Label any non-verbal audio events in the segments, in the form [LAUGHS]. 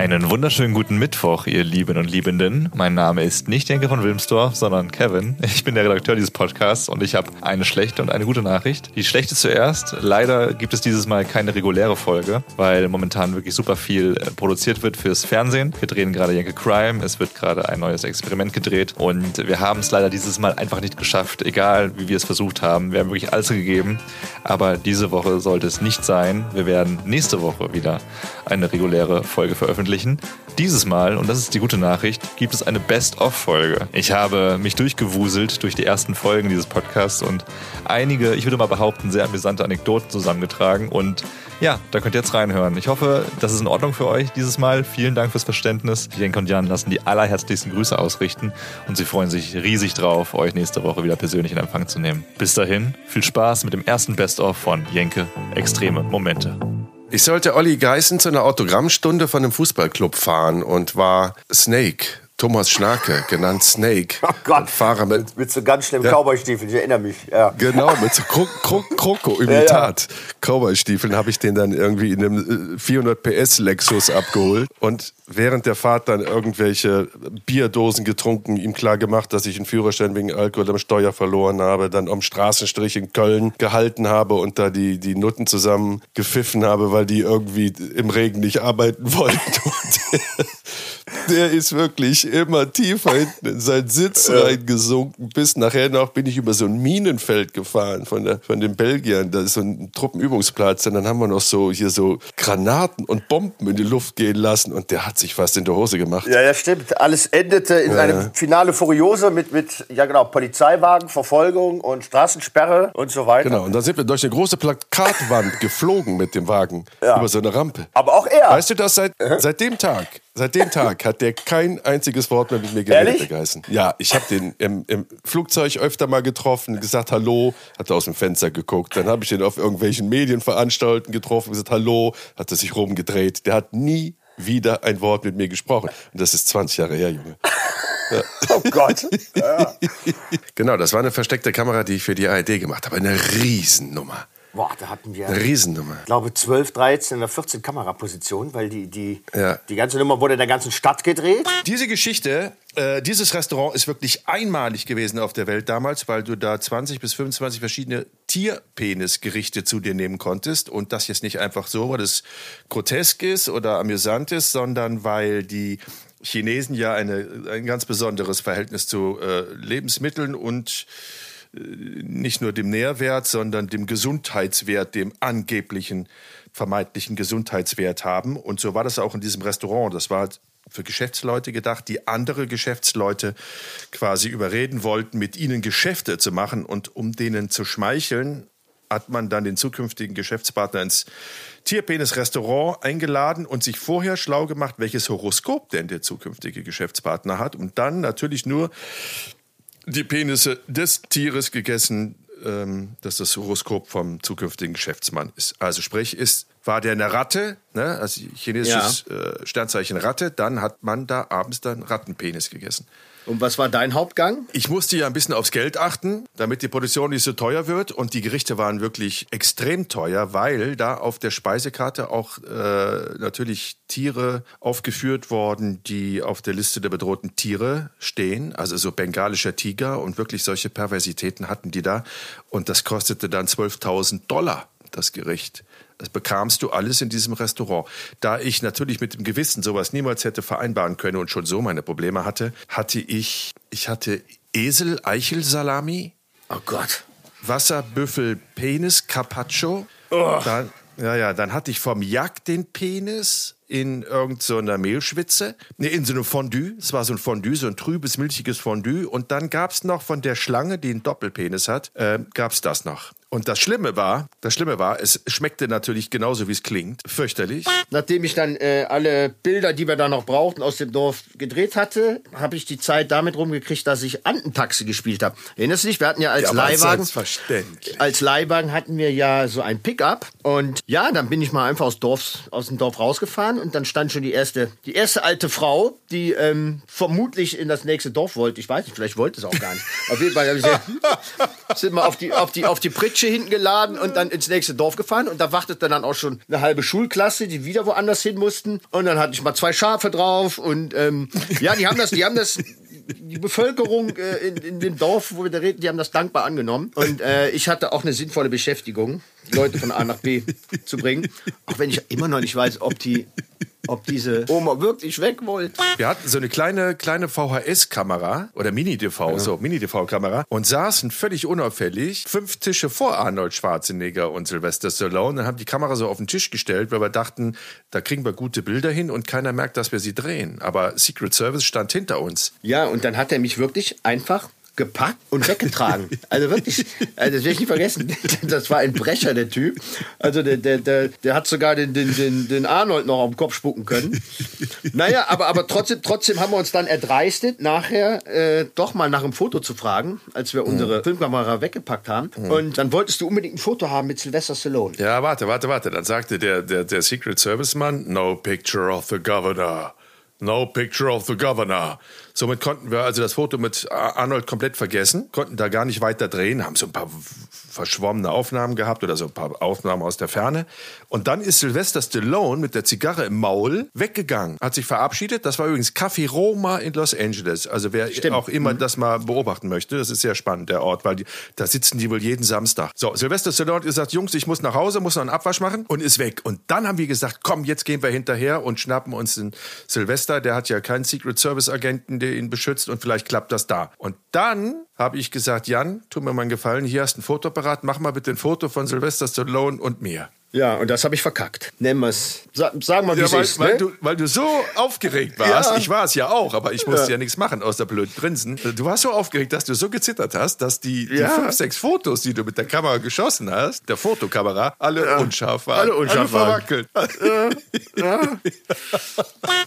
Einen wunderschönen guten Mittwoch, ihr Lieben und Liebenden. Mein Name ist nicht Jenke von Wilmsdorf, sondern Kevin. Ich bin der Redakteur dieses Podcasts und ich habe eine schlechte und eine gute Nachricht. Die schlechte zuerst. Leider gibt es dieses Mal keine reguläre Folge, weil momentan wirklich super viel äh, produziert wird fürs Fernsehen. Wir drehen gerade Jenke Crime, es wird gerade ein neues Experiment gedreht und wir haben es leider dieses Mal einfach nicht geschafft, egal wie wir es versucht haben. Wir haben wirklich alles gegeben, aber diese Woche sollte es nicht sein. Wir werden nächste Woche wieder eine reguläre Folge veröffentlichen. Dieses Mal, und das ist die gute Nachricht, gibt es eine Best-of-Folge. Ich habe mich durchgewuselt durch die ersten Folgen dieses Podcasts und einige, ich würde mal behaupten, sehr amüsante Anekdoten zusammengetragen. Und ja, da könnt ihr jetzt reinhören. Ich hoffe, das ist in Ordnung für euch dieses Mal. Vielen Dank fürs Verständnis. Jenke und Jan lassen die allerherzlichsten Grüße ausrichten und sie freuen sich riesig drauf, euch nächste Woche wieder persönlich in Empfang zu nehmen. Bis dahin, viel Spaß mit dem ersten Best-of von Jenke Extreme Momente. Ich sollte Olli Geißen zu einer Autogrammstunde von einem Fußballclub fahren und war Snake. Thomas Schnarke, genannt Snake. Oh Gott. Fahrer mit, Mit so ganz schlimmen Ja. Cowboy-Stiefeln, ich erinnere mich. Ja. Genau, mit so Kro Kro Kroko-Imitat. [LAUGHS] Cowboy-Stiefeln habe ich den dann irgendwie in einem äh, 400 PS Lexus abgeholt und während der Fahrt dann irgendwelche Bierdosen getrunken, ihm klar gemacht, dass ich einen Führerschein wegen Alkohol am Steuer verloren habe, dann am Straßenstrich in Köln gehalten habe und da die, die Nutten zusammen gepfiffen habe, weil die irgendwie im Regen nicht arbeiten [LAUGHS] wollten. Der ist wirklich immer tiefer [LAUGHS] hinten in seinen Sitz reingesunken. Bis nachher noch bin ich über so ein Minenfeld gefahren von, der, von den Belgiern. Da ist so ein Truppenübungsplatz. Und dann haben wir noch so hier so Granaten und Bomben in die Luft gehen lassen. Und der hat sich fast in der Hose gemacht. ja, ja, stimmt. Alles endete in Ja, einem ja. Finale Furiose mit, mit, ja genau, Polizeiwagen, Verfolgung und Straßensperre und so weiter. Genau, und dann sind wir durch eine große Plakatwand [LAUGHS] geflogen mit dem Wagen Ja. über so eine Rampe. Aber auch er. Weißt du das seit, seit dem Tag? Seit dem Tag hat der kein einziges Wort mehr mit mir geredet, Geißen. Ja, ich habe den im, im Flugzeug öfter mal getroffen, gesagt Hallo, hat er aus dem Fenster geguckt. Dann habe ich ihn auf irgendwelchen Medienanstalten getroffen, gesagt Hallo, hat er sich rumgedreht. Der hat nie wieder ein Wort mit mir gesprochen. Und das ist 20 Jahre her, Junge. Oh Gott. [LAUGHS] Genau, das war eine versteckte Kamera, die ich für die ARD gemacht habe. Eine Riesennummer. Boah, da hatten wir, Eine ich Riesennummer. glaube, 12, 13 oder 14 Kamerapositionen, weil die, die, Ja. die ganze Nummer wurde in der ganzen Stadt gedreht. Diese Geschichte, äh, dieses Restaurant ist wirklich einmalig gewesen auf der Welt damals, weil du da 20 bis 25 verschiedene Tierpenisgerichte zu dir nehmen konntest. Und das jetzt nicht einfach so, weil es grotesk ist oder amüsant ist, sondern weil die Chinesen ja eine, ein ganz besonderes Verhältnis zu äh, Lebensmitteln und nicht nur dem Nährwert, sondern dem Gesundheitswert, dem angeblichen vermeintlichen Gesundheitswert haben. Und so war das auch in diesem Restaurant. Das war halt für Geschäftsleute gedacht, die andere Geschäftsleute quasi überreden wollten, mit ihnen Geschäfte zu machen. Und um denen zu schmeicheln, hat man dann den zukünftigen Geschäftspartner ins Tierpenis-Restaurant eingeladen und sich vorher schlau gemacht, welches Horoskop denn der zukünftige Geschäftspartner hat. Und dann natürlich nur die Penisse des Tieres gegessen, ähm, dass das Horoskop vom zukünftigen Geschäftsmann ist. Also sprich, ist, war der eine Ratte, ne, also chinesisches äh, Sternzeichen Ratte, dann hat man da abends dann Rattenpenis gegessen. Und was war dein Hauptgang? Ich musste ja ein bisschen aufs Geld achten, damit die Produktion nicht so teuer wird. Und die Gerichte waren wirklich extrem teuer, weil da auf der Speisekarte auch äh, natürlich Tiere aufgeführt worden, die auf der Liste der bedrohten Tiere stehen. Also so bengalischer Tiger und wirklich solche Perversitäten hatten die da. Und das kostete dann 12.000 Dollar, das Gericht. Das bekamst du alles in diesem Restaurant. Da ich natürlich mit dem Gewissen sowas niemals hätte vereinbaren können und schon so meine Probleme hatte, hatte ich, ich hatte Esel-Eichel-Salami, Oh Gott. Wasserbüffel-Penis, Carpaccio. Dann, ja, ja, dann hatte ich vom Jagd den Penis in irgendeiner so Mehlschwitze. Nee, in so einem Fondue. Es war so ein Fondue, so ein trübes, milchiges Fondue. Und dann gab's noch von der Schlange, die einen Doppelpenis hat, äh, gab's das noch. Und das Schlimme war, das Schlimme war, es schmeckte natürlich genauso, wie es klingt. Fürchterlich. Nachdem ich dann äh, alle Bilder, die wir da noch brauchten, aus dem Dorf gedreht hatte, habe ich die Zeit damit rumgekriegt, dass ich Antentaxi gespielt habe. Erinnerst du dich? Wir hatten ja als Ja, Leihwagen. selbstverständlich. Als Leihwagen hatten wir ja so ein Pickup. Und ja, dann bin ich mal einfach aus, Dorf, aus dem Dorf rausgefahren und dann stand schon die erste, die erste alte Frau, die ähm, vermutlich in das nächste Dorf wollte. Ich weiß nicht, vielleicht wollte es auch gar nicht. Auf jeden Fall habe ich gesagt, [LAUGHS] sind wir auf die, auf die, auf die Pritsche Kutsche hinten geladen und dann ins nächste Dorf gefahren. Und da wartete dann auch schon eine halbe Schulklasse, die wieder woanders hin mussten. Und dann hatte ich mal zwei Schafe drauf. Und ähm, ja, die haben das, die haben das die Bevölkerung äh, in, in dem Dorf, wo wir da reden, die haben das dankbar angenommen. Und äh, ich hatte auch eine sinnvolle Beschäftigung, Leute von A nach B zu bringen. Auch wenn ich immer noch nicht weiß, ob die ob diese Oma wirklich weg wollte. Wir hatten so eine kleine, kleine VHS-Kamera oder Mini-DV, so Mini-DV-Kamera und saßen völlig unauffällig fünf Tische vor Arnold Schwarzenegger und Sylvester Stallone und haben die Kamera so auf den Tisch gestellt, weil wir dachten, da kriegen wir gute Bilder hin und keiner merkt, dass wir sie drehen. Aber Secret Service stand hinter uns. Ja, und dann hat er mich wirklich einfach gepackt und weggetragen. [LAUGHS] Also wirklich, also das werde ich nicht vergessen. [LAUGHS] Das war ein Brecher, der Typ. Also der, der, der, der hat sogar den, den, den, den Arnold noch auf den Kopf spucken können. Naja, aber, aber trotzdem, trotzdem haben wir uns dann erdreistet, nachher äh, doch mal nach einem Foto zu fragen, als wir unsere Filmkamera weggepackt haben. Und dann wolltest du unbedingt ein Foto haben mit Sylvester Stallone. Ja, warte, warte, warte. Dann sagte der, der, der Secret Service Mann, no picture of the governor. No picture of the governor. Somit konnten wir also das Foto mit Arnold komplett vergessen, konnten da gar nicht weiter drehen, haben so ein paar verschwommene Aufnahmen gehabt oder so ein paar Aufnahmen aus der Ferne. Und dann ist Sylvester Stallone mit der Zigarre im Maul weggegangen, hat sich verabschiedet. Das war übrigens Café Roma in Los Angeles. Also wer Stimmt. auch immer das mal beobachten möchte, das ist sehr spannend, der Ort, weil die, da sitzen die wohl jeden Samstag. So, Sylvester Stallone hat gesagt, Jungs, ich muss nach Hause, muss noch einen Abwasch machen und ist weg. Und dann haben wir gesagt, komm, jetzt gehen wir hinterher und schnappen uns den Sylvester. Der hat ja keinen Secret Service Agenten, ihn beschützt und vielleicht klappt das da. Und dann habe ich gesagt, Jan, tu mir mal einen Gefallen, hier hast ein Fotoapparat, mach mal bitte ein Foto von Sylvester Stallone und mir. Ja, und das habe ich verkackt. Nennen wir es. Sa sagen wir, wie Ja, es weil, ist. weil, Ne? du, weil du so aufgeregt warst. Ja. Ich war es ja auch, aber ich musste ja, Ja. nichts machen außer blöd grinsen. Du warst so aufgeregt, dass du so gezittert hast, dass die, die Ja. fünf, sechs Fotos, die du mit der Kamera geschossen hast, der Fotokamera, alle unscharf waren. Alle unscharf waren. verwackelt.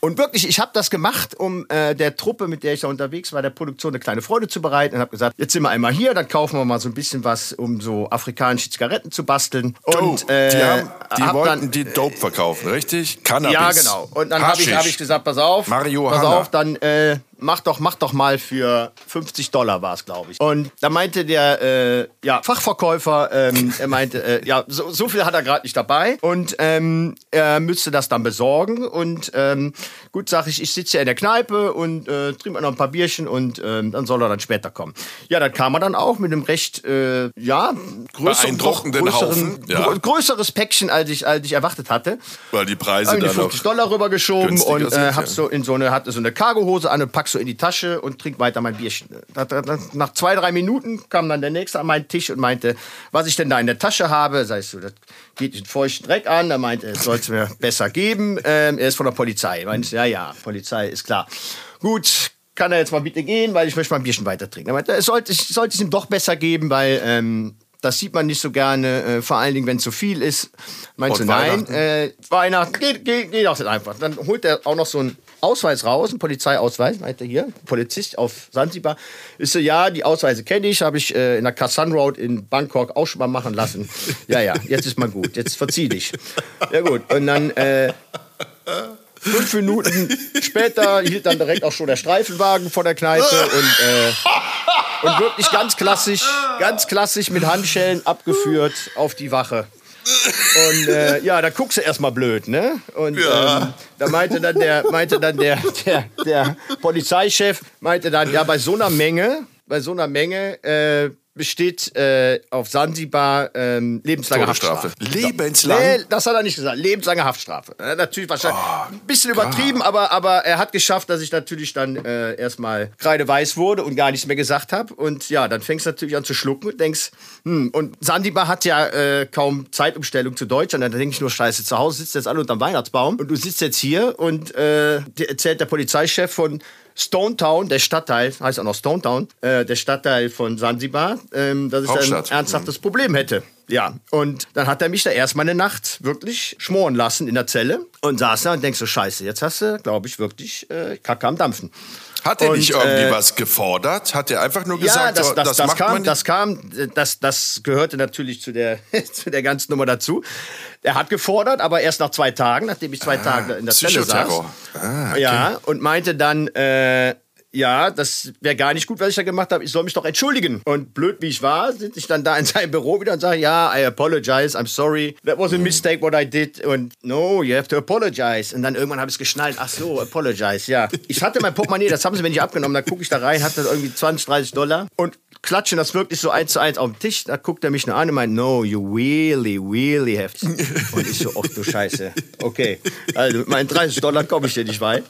Und wirklich, ich habe das gemacht, um äh, der Truppe, mit der ich da unterwegs war, der Produktion eine kleine Freude zu bereiten. Und habe gesagt, jetzt sind wir einmal hier, dann kaufen wir mal so ein bisschen was, um so afrikanische Zigaretten zu basteln. Und oh, äh, die, haben, die hab wollten dann, die Dope verkaufen, richtig? Cannabis. Ja, genau. Und dann habe ich, hab ich gesagt, pass auf, Marihuana. pass auf, dann äh, mach doch, mach doch mal für 50 Dollar war es, glaube ich. Und da meinte der äh, ja, Fachverkäufer, ähm, er meinte, äh, ja, so, so viel hat er gerade nicht dabei und ähm, er müsste das dann besorgen. Und ähm, gut, sage ich, ich sitze ja in der Kneipe und äh, trinke noch ein paar Bierchen und ähm, dann soll er dann später kommen. Ja, dann kam er dann auch mit einem recht, äh, ja, größeren, größeren, Haufen, ja. grö- größeres Päckchen, als ich, als ich erwartet hatte. Weil die Preise ihm die dann 50 noch Dollar rübergeschoben und äh, ja. hab so in so eine, hatte so eine Cargohose an und pack so in die Tasche und trink weiter mein Bierchen. Nach zwei, drei Minuten kam dann der Nächste an meinen Tisch und meinte, was ich denn da in der Tasche habe. Sag ich so, das geht den feuchten Dreck an. Er meinte, es soll es mir besser geben. Ähm, er ist von der Polizei. Meinte, ja, ja, Polizei ist klar. Gut, kann er jetzt mal bitte gehen, weil ich möchte mein Bierchen weiter trinken. Er meinte, es sollte, ich sollte es ihm doch besser geben, weil ähm, das sieht man nicht so gerne, äh, vor allen Dingen, wenn es zu viel ist. Meinst Und du, nein, Weihnachten? äh, Weihnachten, geht, geht, geht auch nicht einfach. Dann holt er auch noch so einen Ausweis raus, einen Polizeiausweis, meint er hier, Polizist auf Sansibar. Ist so, ja, die Ausweise kenne ich, habe ich äh, in der Kassan Road in Bangkok auch schon mal machen lassen. Ja, ja, jetzt ist mal gut, jetzt verzieh dich. Ja gut, und dann äh, fünf Minuten später hielt dann direkt auch schon der Streifenwagen vor der Kneipe und, äh, und wirklich ganz klassisch, ganz klassisch mit Handschellen abgeführt auf die Wache. Und äh, ja, da guckst du erstmal blöd, ne? Und ähm, da meinte dann der, meinte dann der, der, der Polizeichef, meinte dann, ja, bei so einer Menge, bei so einer Menge äh, besteht äh, auf Sansibar ähm, lebenslange. Haftstrafe. Lebenslang? Nee, das hat er nicht gesagt. Lebenslange Haftstrafe. Äh, natürlich wahrscheinlich ein bisschen übertrieben, aber, aber er hat geschafft, dass ich natürlich dann äh, erstmal kreideweiß wurde und gar nichts mehr gesagt habe. Und ja, dann fängst du natürlich an zu schlucken und denkst, hm, und Sandibar hat ja äh, kaum Zeitumstellung zu Deutschland. Dann denke ich nur, scheiße, zu Hause sitzt jetzt alle unterm Weihnachtsbaum und du sitzt jetzt hier und äh, dir erzählt der Polizeichef von Stone Town, der Stadtteil, heißt auch noch Stone Town, äh, der Stadtteil von Sansibar, ähm, dass ich da ein ernsthaftes Problem hätte. Ja, und dann hat er mich da erstmal eine Nacht wirklich schmoren lassen in der Zelle und saß da und denkst so, scheiße, jetzt hast du, glaube ich, wirklich äh, Kacke am Dampfen. Hat er Und, nicht irgendwie äh, was gefordert? Hat er einfach nur Ja, gesagt, das, so, das, das, das, macht kam, man das kam, das, das gehörte natürlich zu der, [LAUGHS] zu der ganzen Nummer dazu. Er hat gefordert, aber erst nach zwei Tagen, nachdem ich zwei Tage in der Zelle saß. Ah, okay. Ja, und meinte dann, äh, ja, das wäre gar nicht gut, was ich da gemacht habe. Ich soll mich doch entschuldigen. Und blöd wie ich war, sitze ich dann da in seinem Büro wieder und sage, ja, I apologize, I'm sorry. That was a mistake what I did. Und no, you have to apologize. Und dann irgendwann habe ich es geschnallt. Ach so, apologize, ja. Ich hatte mein Portemonnaie, das haben sie mir nicht abgenommen. Da gucke ich da rein, hatte irgendwie 20, 30 Dollar und klatschen das wirklich so eins zu eins auf den Tisch. Da guckt er mich nur an und meint, no, you really, really have to. Und ich so, ach du Scheiße. Okay, also mit meinen 30 Dollar komme ich dir nicht weit.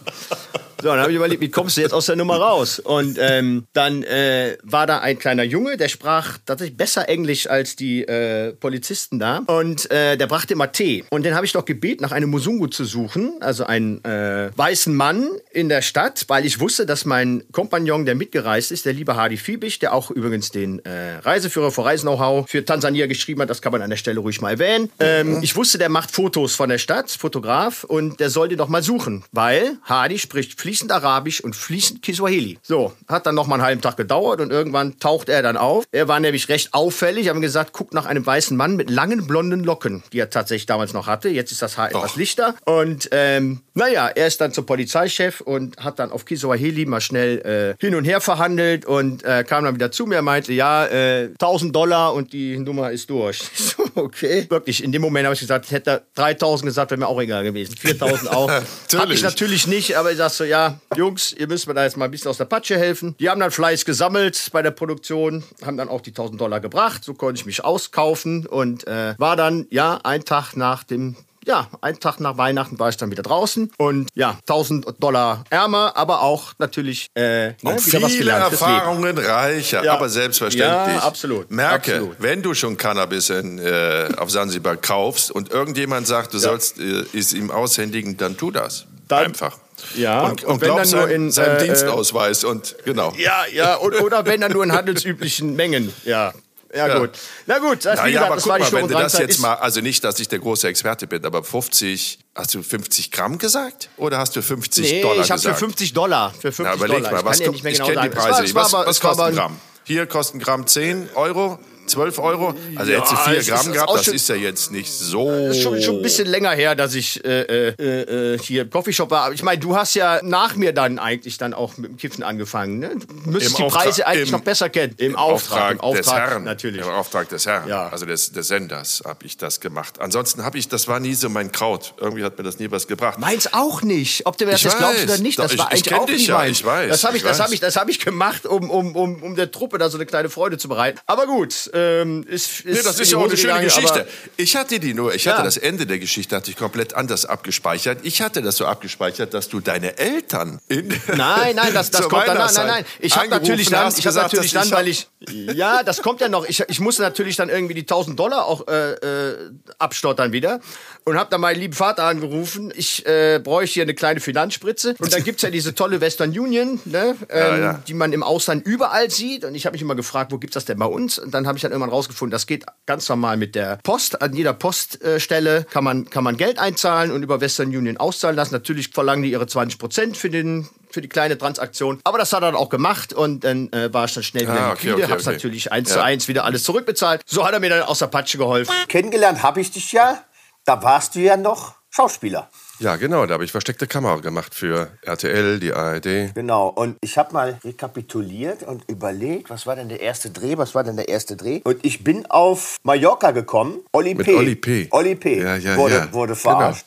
So, dann habe ich überlegt, wie kommst du jetzt aus der Nummer raus? Und ähm, dann äh, war da ein kleiner Junge, der sprach tatsächlich besser Englisch als die äh, Polizisten da. Und äh, der brachte immer Tee. Und den habe ich doch gebeten, nach einem Musungu zu suchen, also einen äh, weißen Mann in der Stadt, weil ich wusste, dass mein Kompagnon, der mitgereist ist, der liebe Hardy Fiebig, der auch übrigens den äh, Reiseführer für Reisen-Know-how für Tansania geschrieben hat, das kann man an der Stelle ruhig mal erwähnen. Ähm, ich wusste, der macht Fotos von der Stadt, Fotograf, und der soll die doch mal suchen, weil Hardy spricht fließend Arabisch und fließend Kiswahili. So, hat dann noch mal einen halben Tag gedauert und irgendwann taucht er dann auf. Er war nämlich recht auffällig, haben gesagt, guckt nach einem weißen Mann mit langen blonden Locken, die er tatsächlich damals noch hatte. Jetzt ist das Haar etwas lichter. Und ähm, naja, er ist dann zum Polizeichef und hat dann auf Kiswahili mal schnell äh, hin und her verhandelt und äh, kam dann wieder zu mir, meinte, ja, äh, 1000 Dollar und die Nummer ist durch. [LAUGHS] So, okay. Wirklich, in dem Moment habe ich gesagt, hätte er 3000 gesagt, wäre mir auch egal gewesen. 4000 auch. [LAUGHS] Hab ich Natürlich. natürlich nicht, aber ich sag so, ja, Jungs, ihr müsst mir da jetzt mal ein bisschen aus der Patsche helfen. Die haben dann Fleiß gesammelt bei der Produktion, haben dann auch die 1000 Dollar gebracht. So konnte ich mich auskaufen und äh, war dann, ja, ein Tag nach dem ja, einen Tag nach Weihnachten war ich dann wieder draußen und ja, 1000 Dollar ärmer, aber auch natürlich äh, ne, wieder was viele gelernt. Erfahrungen reicher, Ja. aber selbstverständlich. Ja, absolut, Merke, absolut. wenn du schon Cannabis in, äh, auf Sansibar kaufst und irgendjemand sagt, du sollst äh, es ihm aushändigen, dann tu das. Dann- Einfach. Ja, Und, und und wenn glaub dann nur in, seinem äh, Dienstausweis und genau. Ja, ja, und, oder wenn dann nur in handelsüblichen Mengen. Ja. Ja, Ja. gut. Na gut, das, Na ja, gesagt, aber das guck war mal, wenn du das jetzt mal, also nicht, dass ich der große Experte bin, aber 50, hast du 50 Gramm gesagt oder hast du 50 Nee, Dollar ich habe für gesagt? 50 Dollar. Für 50 Na, überleg Dollar. mal, ich was kann ja kommt, nicht mehr ich genau kenne die war- Preise. war was aber- was war kostet ein Gramm? Hier kostet ein Gramm 10 Euro, 12 Euro. Also Ja, du es 4 ist- Gramm ist gehabt, das ist ja jetzt nicht so... Das ist schon, schon ein bisschen länger her, dass ich äh, äh, äh, hier im Coffeeshop war. Aber ich meine, du hast ja nach mir dann eigentlich dann auch mit dem Kiffen angefangen. Ne? Du müsstest Im die Preise Auftrag- eigentlich im- noch besser kennen. Im Auftrag, im Auftrag des Herrn. natürlich. Im Auftrag des Herrn, Ja. also des, des Senders habe ich das gemacht. Ansonsten habe ich, das war nie so mein Kraut. Irgendwie hat mir das nie was gebracht. Meins auch nicht. Ob du mir das Ich glaubst oder nicht, Doch, das ich- war ich eigentlich kenn auch nie ja, meins. ich weiß, Das habe ich, ich das habe ich, das habe ich gemacht, um, um, um, um der Truppe da so eine kleine Freude zu bereiten. Aber gut, ähm, ist, ist Nee, das ist ja auch eine schöne gegangen, Geschichte. Ich hatte die nur, ich Ja. hatte das Ende der Geschichte hatte ich komplett anders abgespeichert. Ich hatte das so abgespeichert, dass du deine Eltern in Nein, nein, das, [LAUGHS] das kommt dann. Nein, nein, nein. Ich habe natürlich dann, ich habe natürlich dann, weil ich, ja, das kommt ja noch. Ich, ich musste natürlich dann irgendwie die 1000 Dollar auch äh, äh, abstottern wieder und habe dann meinen lieben Vater angerufen. Ich äh, bräuchte hier eine kleine Finanzspritze und dann gibt's ja diese tolle Western Union, ne, ähm, ja. die man im Ausland überall sieht. Und ich habe mich immer gefragt, wo gibt's das denn bei uns? Und dann habe ich dann irgendwann rausgefunden, das geht ganz normal mit der Post. An jeder Poststelle kann man kann man Geld einzahlen und über Western Union auszahlen lassen. Natürlich verlangen die ihre 20 Prozent für den für die kleine Transaktion. Aber das hat er dann auch gemacht und dann äh, war ich dann schnell wieder Ah, okay, liquide, okay, hab's okay. natürlich eins Ja. zu eins wieder alles zurückbezahlt. So hat er mir dann aus der Patsche geholfen. Kennengelernt habe ich dich ja. Da warst du ja noch Schauspieler. Ja, genau, da habe ich versteckte Kamera gemacht für RTL, die ARD. Genau. Und ich habe mal rekapituliert und überlegt, was war denn der erste Dreh? Was war denn der erste Dreh? Und ich bin auf Mallorca gekommen. Oli Mit P. Oli P. Oli P. Ja, ja, wurde, ja. wurde Genau. verarscht.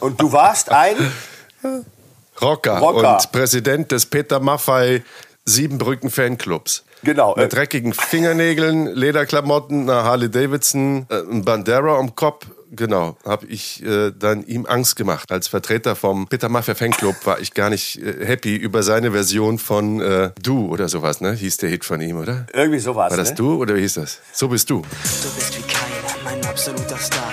Und du warst ein. [LAUGHS] Rocker, Rocker. und Präsident des Peter Maffei Siebenbrücken Fanclubs. Genau. Mit dreckigen Fingernägeln, Lederklamotten, einer Harley Davidson, äh, ein Bandera am Kopf. Genau, habe ich äh, dann ihm Angst gemacht. Als Vertreter vom Peter Maffia Fanclub war ich gar nicht äh, happy über seine Version von äh, Du oder sowas, ne? Hieß der Hit von ihm, oder? Irgendwie sowas. War das ne? Du oder wie hieß das? So bist du. Du bist wie keiner, mein absoluter Star.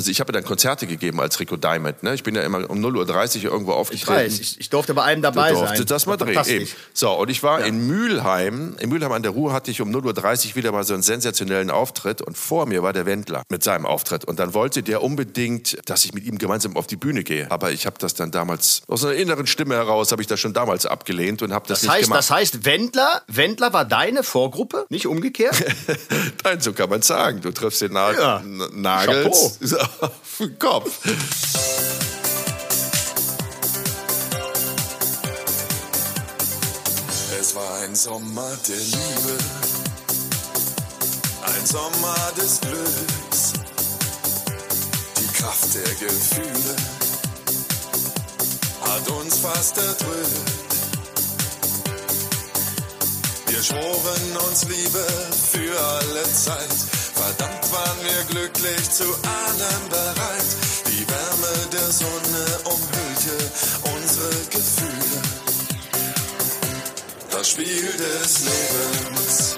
Also ich habe dann Konzerte gegeben als Rico Diamond. Ne? Ich bin ja immer um 0.30 Uhr irgendwo Ich aufgetreten. weiß, ich, ich durfte bei einem dabei Du sein. durftest das mal drehen. Eben. So, und ich war in Mülheim. In Mülheim an der Ruhr hatte ich um 0.30 Uhr wieder mal so einen sensationellen Auftritt. Und vor mir war der Wendler mit seinem Auftritt. Und dann wollte der unbedingt, dass ich mit ihm gemeinsam auf die Bühne gehe. Aber ich habe das dann damals, aus einer inneren Stimme heraus, habe ich das schon damals abgelehnt und habe das, Das nicht heißt, gemacht. das heißt, Wendler, Wendler war deine Vorgruppe, nicht umgekehrt? [LAUGHS] Nein, so kann man sagen. Du triffst den Na Ja. N- Nagel Chapeau. Für den Kopf. Es war ein Sommer der Liebe, ein Sommer des Glücks, die Kraft der Gefühle hat uns fast erdrückt. Wir schworen uns Liebe für alle Zeit, verdammt waren wir glücklich zu allem bereit. Die Wärme der Sonne umhüllte unsere Gefühle das Spiel des Lebens.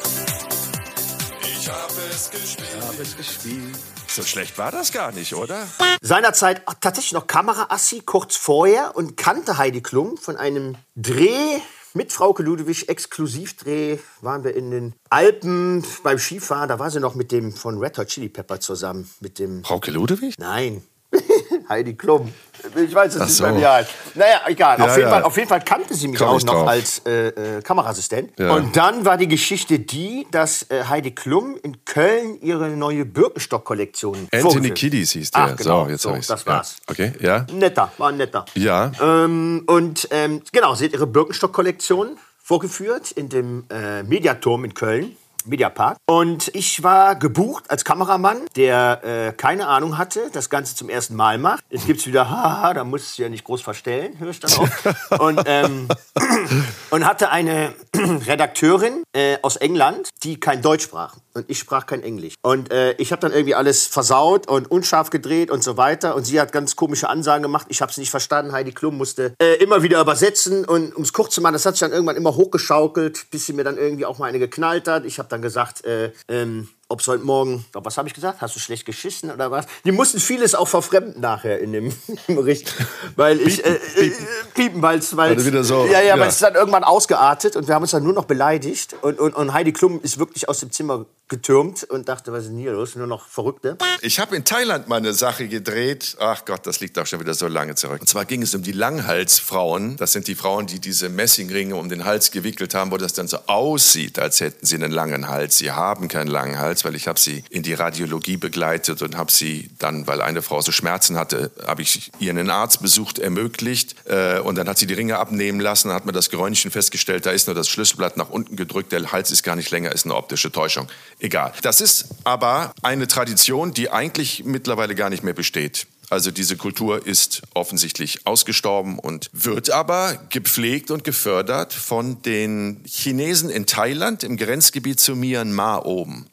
Ich hab es gespielt. So schlecht war das gar nicht, oder? Seinerzeit tatsächlich noch Kameraassi kurz vorher und kannte Heidi Klum von einem Dreh mit Frauke Ludewig, Exklusivdreh, waren wir in den Alpen beim Skifahren. Da war sie noch mit dem von Red Hot Chili Pepper zusammen. Mit dem. Frauke Ludewig? Nein. [LAUGHS] Heidi Klum. Ich weiß es Ach nicht so. mehr, wie. Naja, egal. Ja, auf, jeden ja. Fall, auf jeden Fall kannte sie mich Komm auch ich noch drauf. als äh, äh, Kameraassistent. Ja. Und dann war die Geschichte die, dass äh, Heidi Klum in Köln ihre neue Birkenstock-Kollektion Anthony Kiddies hieß der. Ach, genau. So, jetzt so, hab ich's. das war's. Okay, ja. Netter, war netter. Ja. Ähm, und ähm, genau, sie hat ihre Birkenstock-Kollektion vorgeführt in dem äh, Mediaturm in Köln. Mediapark. Und ich war gebucht als Kameramann, der äh, keine Ahnung hatte, das Ganze zum ersten Mal macht. Jetzt gibt's wieder, [LAUGHS] haha, da muss ich ja nicht groß verstellen, höre ich dann auch. [LAUGHS] und, ähm, [CLEARS THROAT] und hatte eine [CLEARS THROAT] Redakteurin äh, aus England, die kein Deutsch sprach. Und ich sprach kein Englisch. Und äh, ich habe dann irgendwie alles versaut und unscharf gedreht und so weiter. Und sie hat ganz komische Ansagen gemacht. Ich habe es nicht verstanden. Heidi Klum musste äh, immer wieder übersetzen. Und um es kurz zu machen, das hat sich dann irgendwann immer hochgeschaukelt, bis sie mir dann irgendwie auch mal eine geknallt hat. Ich habe dann gesagt, äh, ähm, ob es heute Morgen, glaub, was habe ich gesagt? Hast du schlecht geschissen oder was? Die mussten vieles auch verfremden nachher in dem [LAUGHS] Bericht. Weil ich, äh, äh, piepen, weil es, weil wieder so, ja, ja, weil es dann irgendwann ausgeartet und wir haben uns dann nur noch beleidigt. Und, und, und Heidi Klum ist wirklich aus dem Zimmer getürmt und dachte, was ist denn hier los? Nur noch Verrückte. Ich habe in Thailand mal eine Sache gedreht. Ach Gott, das liegt auch schon wieder so lange zurück. Und zwar ging es um die Langhalsfrauen. Das sind die Frauen, die diese Messingringe um den Hals gewickelt haben, wo das dann so aussieht, als hätten sie einen langen Hals. Sie haben keinen langen Hals, weil ich habe sie in die Radiologie begleitet und habe sie dann, weil eine Frau so Schmerzen hatte, habe ich ihr einen Arzt besucht, ermöglicht. Äh, und dann hat sie die Ringe abnehmen lassen, hat mir das Geräuschchen festgestellt, da ist nur das Schlüsselblatt nach unten gedrückt, der Hals ist gar nicht länger, ist eine optische Täuschung. Egal. Das ist aber eine Tradition, die eigentlich mittlerweile gar nicht mehr besteht. Also diese Kultur ist offensichtlich ausgestorben und wird aber gepflegt und gefördert von den Chinesen in Thailand im Grenzgebiet zu Myanmar oben.